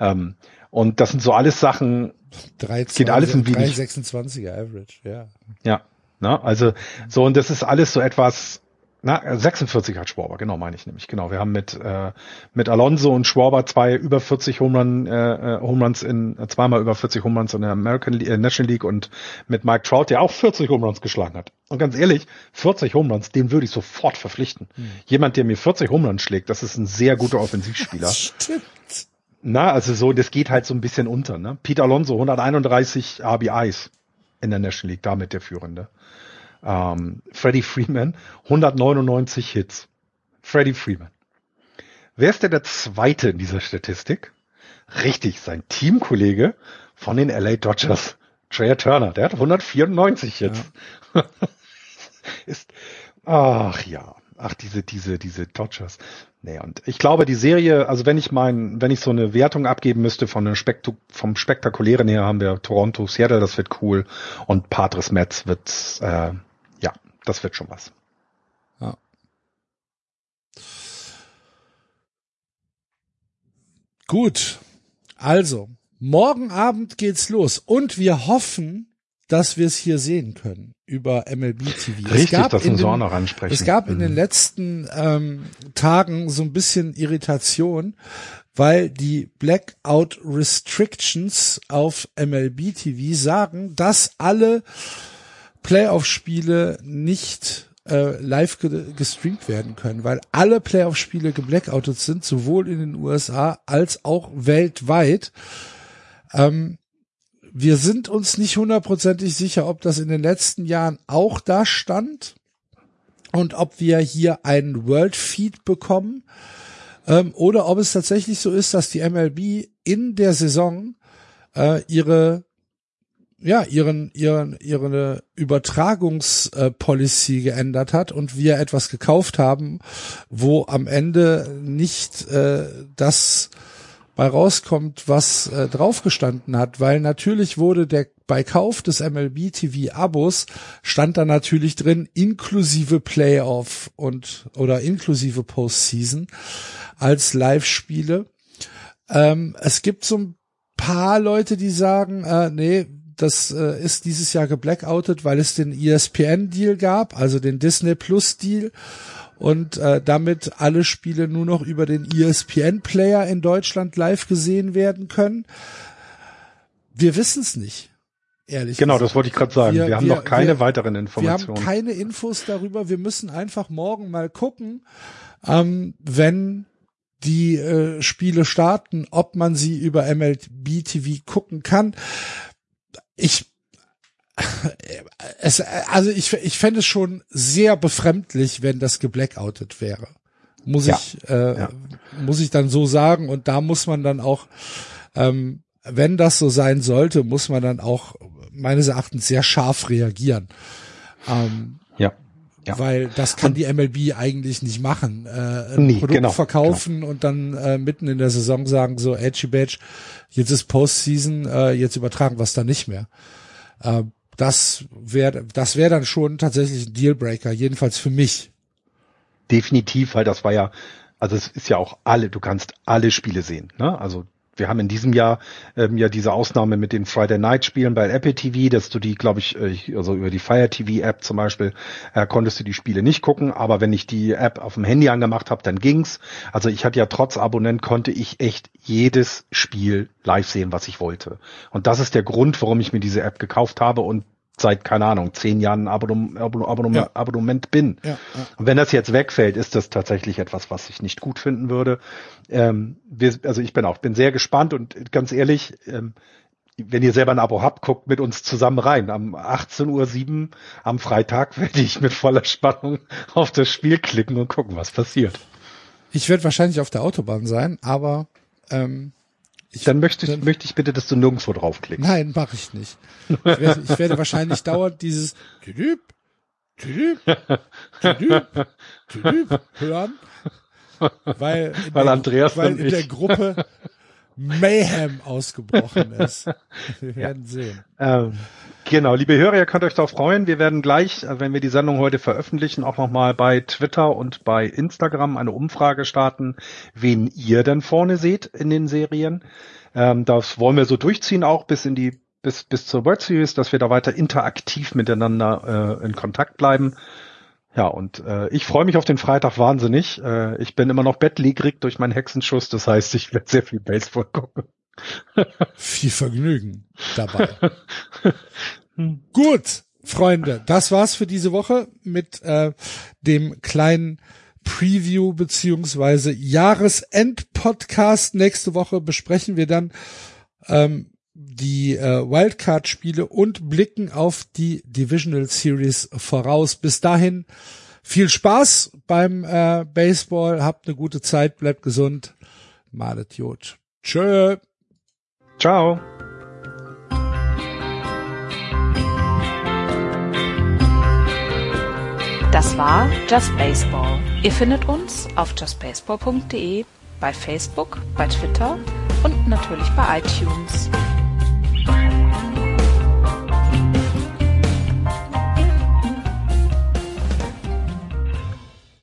Ähm, und das sind so alles Sachen, 3, geht alles in 326er Average, ja. Ja, na, also so und das ist alles so etwas, na, 46 hat Schwaber, genau meine ich nämlich. Genau, wir haben mit äh, mit Alonso und Schwaber zwei über 40 Home, Run, äh, äh, Home Runs in äh, zweimal über 40 Home Runs in der American äh, National League und mit Mike Trout, der auch 40 Home Runs geschlagen hat. Und ganz ehrlich, 40 Home Runs, den würde ich sofort verpflichten. Hm. Jemand, der mir 40 Home Runs schlägt, das ist ein sehr guter Offensivspieler. Stimmt. Na, also so, das geht halt so ein bisschen unter. Ne? Pete Alonso, 131 RBIs in der National League, damit der Führende. Ähm, Freddie Freeman, 199 Hits. Freddie Freeman. Wer ist denn der Zweite in dieser Statistik? Richtig, sein Teamkollege von den LA Dodgers, Trey Turner. Der hat 194 Hits. Ja. ist, ach ja, ach diese, diese, diese Dodgers. Nee, und ich glaube, die Serie, also wenn ich mein, wenn ich so eine Wertung abgeben müsste von einem Spektu vom Spektakulären her, haben wir Toronto, Seattle, das wird cool. Und Patres Metz wird, äh, das wird schon was. Ja. Gut. Also, morgen Abend geht's los. Und wir hoffen, dass wir es hier sehen können über MLB TV. Richtig, das müssen wir auch noch ansprechen. Es gab mhm. in den mhm. letzten ähm, Tagen so ein bisschen Irritation, weil die Blackout Restrictions auf MLB TV sagen, dass alle Playoff-Spiele nicht äh, live ge gestreamt werden können, weil alle Playoff-Spiele geblackoutet sind, sowohl in den USA als auch weltweit. Ähm, wir sind uns nicht hundertprozentig sicher, ob das in den letzten Jahren auch da stand und ob wir hier einen World Feed bekommen ähm, oder ob es tatsächlich so ist, dass die MLB in der Saison äh, ihre ja, ihren, ihren, ihre Übertragungspolicy äh, geändert hat und wir etwas gekauft haben, wo am Ende nicht äh, das bei rauskommt, was äh, draufgestanden hat, weil natürlich wurde der bei Kauf des MLB TV Abos stand da natürlich drin inklusive Playoff und oder inklusive Postseason als Live-Spiele. Ähm, es gibt so ein paar Leute, die sagen, äh, nee, das äh, ist dieses Jahr geblackoutet, weil es den ESPN-Deal gab, also den Disney Plus-Deal und äh, damit alle Spiele nur noch über den ESPN-Player in Deutschland live gesehen werden können. Wir wissen es nicht. Ehrlich genau, gesagt. das wollte ich gerade sagen. Wir, wir haben wir, noch keine wir, weiteren Informationen. Wir haben keine Infos darüber. Wir müssen einfach morgen mal gucken, ähm, wenn die äh, Spiele starten, ob man sie über MLB TV gucken kann. Ich es, also ich, ich fände es schon sehr befremdlich, wenn das geblackoutet wäre. Muss ja. ich, äh, ja. muss ich dann so sagen. Und da muss man dann auch, ähm, wenn das so sein sollte, muss man dann auch meines Erachtens sehr scharf reagieren. Ähm, ja. Weil das kann die MLB eigentlich nicht machen. Äh, ein nee, Produkt genau, verkaufen genau. und dann äh, mitten in der Saison sagen so, Edgy Badge, jetzt ist Postseason, äh, jetzt übertragen wir es da nicht mehr. Äh, das wäre das wäre dann schon tatsächlich ein Dealbreaker, jedenfalls für mich. Definitiv, weil das war ja, also es ist ja auch alle, du kannst alle Spiele sehen. Ne? Also wir haben in diesem Jahr ähm, ja diese Ausnahme mit den Friday Night Spielen bei Apple TV, dass du die, glaube ich, äh, also über die Fire TV App zum Beispiel äh, konntest du die Spiele nicht gucken, aber wenn ich die App auf dem Handy angemacht habe, dann ging's. Also ich hatte ja trotz Abonnent konnte ich echt jedes Spiel live sehen, was ich wollte. Und das ist der Grund, warum ich mir diese App gekauft habe und seit, keine Ahnung, zehn Jahren Abonnement, Abonnement, ja. Abonnement bin. Ja, ja. Und wenn das jetzt wegfällt, ist das tatsächlich etwas, was ich nicht gut finden würde. Ähm, wir, also ich bin auch, bin sehr gespannt und ganz ehrlich, ähm, wenn ihr selber ein Abo habt, guckt mit uns zusammen rein. Am 18.07 Uhr am Freitag werde ich mit voller Spannung auf das Spiel klicken und gucken, was passiert. Ich werde wahrscheinlich auf der Autobahn sein, aber ähm, ich, dann möchte ich, dann, möchte ich bitte, dass du nirgendwo draufklickst. Nein, mache ich nicht. Ich werde, ich werde wahrscheinlich dauernd dieses Tüdüb, Tüdüb, Tüdüb, Tüdüb hören, weil, weil der, Andreas weil in der Gruppe Mayhem ausgebrochen ist. Wir werden ja. sehen. Ähm, genau, liebe Hörer, ihr könnt euch darauf freuen. Wir werden gleich, äh, wenn wir die Sendung heute veröffentlichen, auch nochmal bei Twitter und bei Instagram eine Umfrage starten, wen ihr denn vorne seht in den Serien. Ähm, das wollen wir so durchziehen, auch bis in die bis, bis zur World Series, dass wir da weiter interaktiv miteinander äh, in Kontakt bleiben. Ja, und äh, ich freue mich auf den Freitag wahnsinnig. Äh, ich bin immer noch bettlägerig durch meinen Hexenschuss, das heißt, ich werde sehr viel Baseball gucken. viel Vergnügen dabei. Gut, Freunde, das war's für diese Woche mit äh, dem kleinen Preview beziehungsweise Jahresend-Podcast. Nächste Woche besprechen wir dann ähm, die äh, Wildcard-Spiele und blicken auf die Divisional Series voraus. Bis dahin viel Spaß beim äh, Baseball, habt eine gute Zeit, bleibt gesund, malet Jod. Tschö. Ciao. Das war Just Baseball. Ihr findet uns auf justbaseball.de, bei Facebook, bei Twitter und natürlich bei iTunes.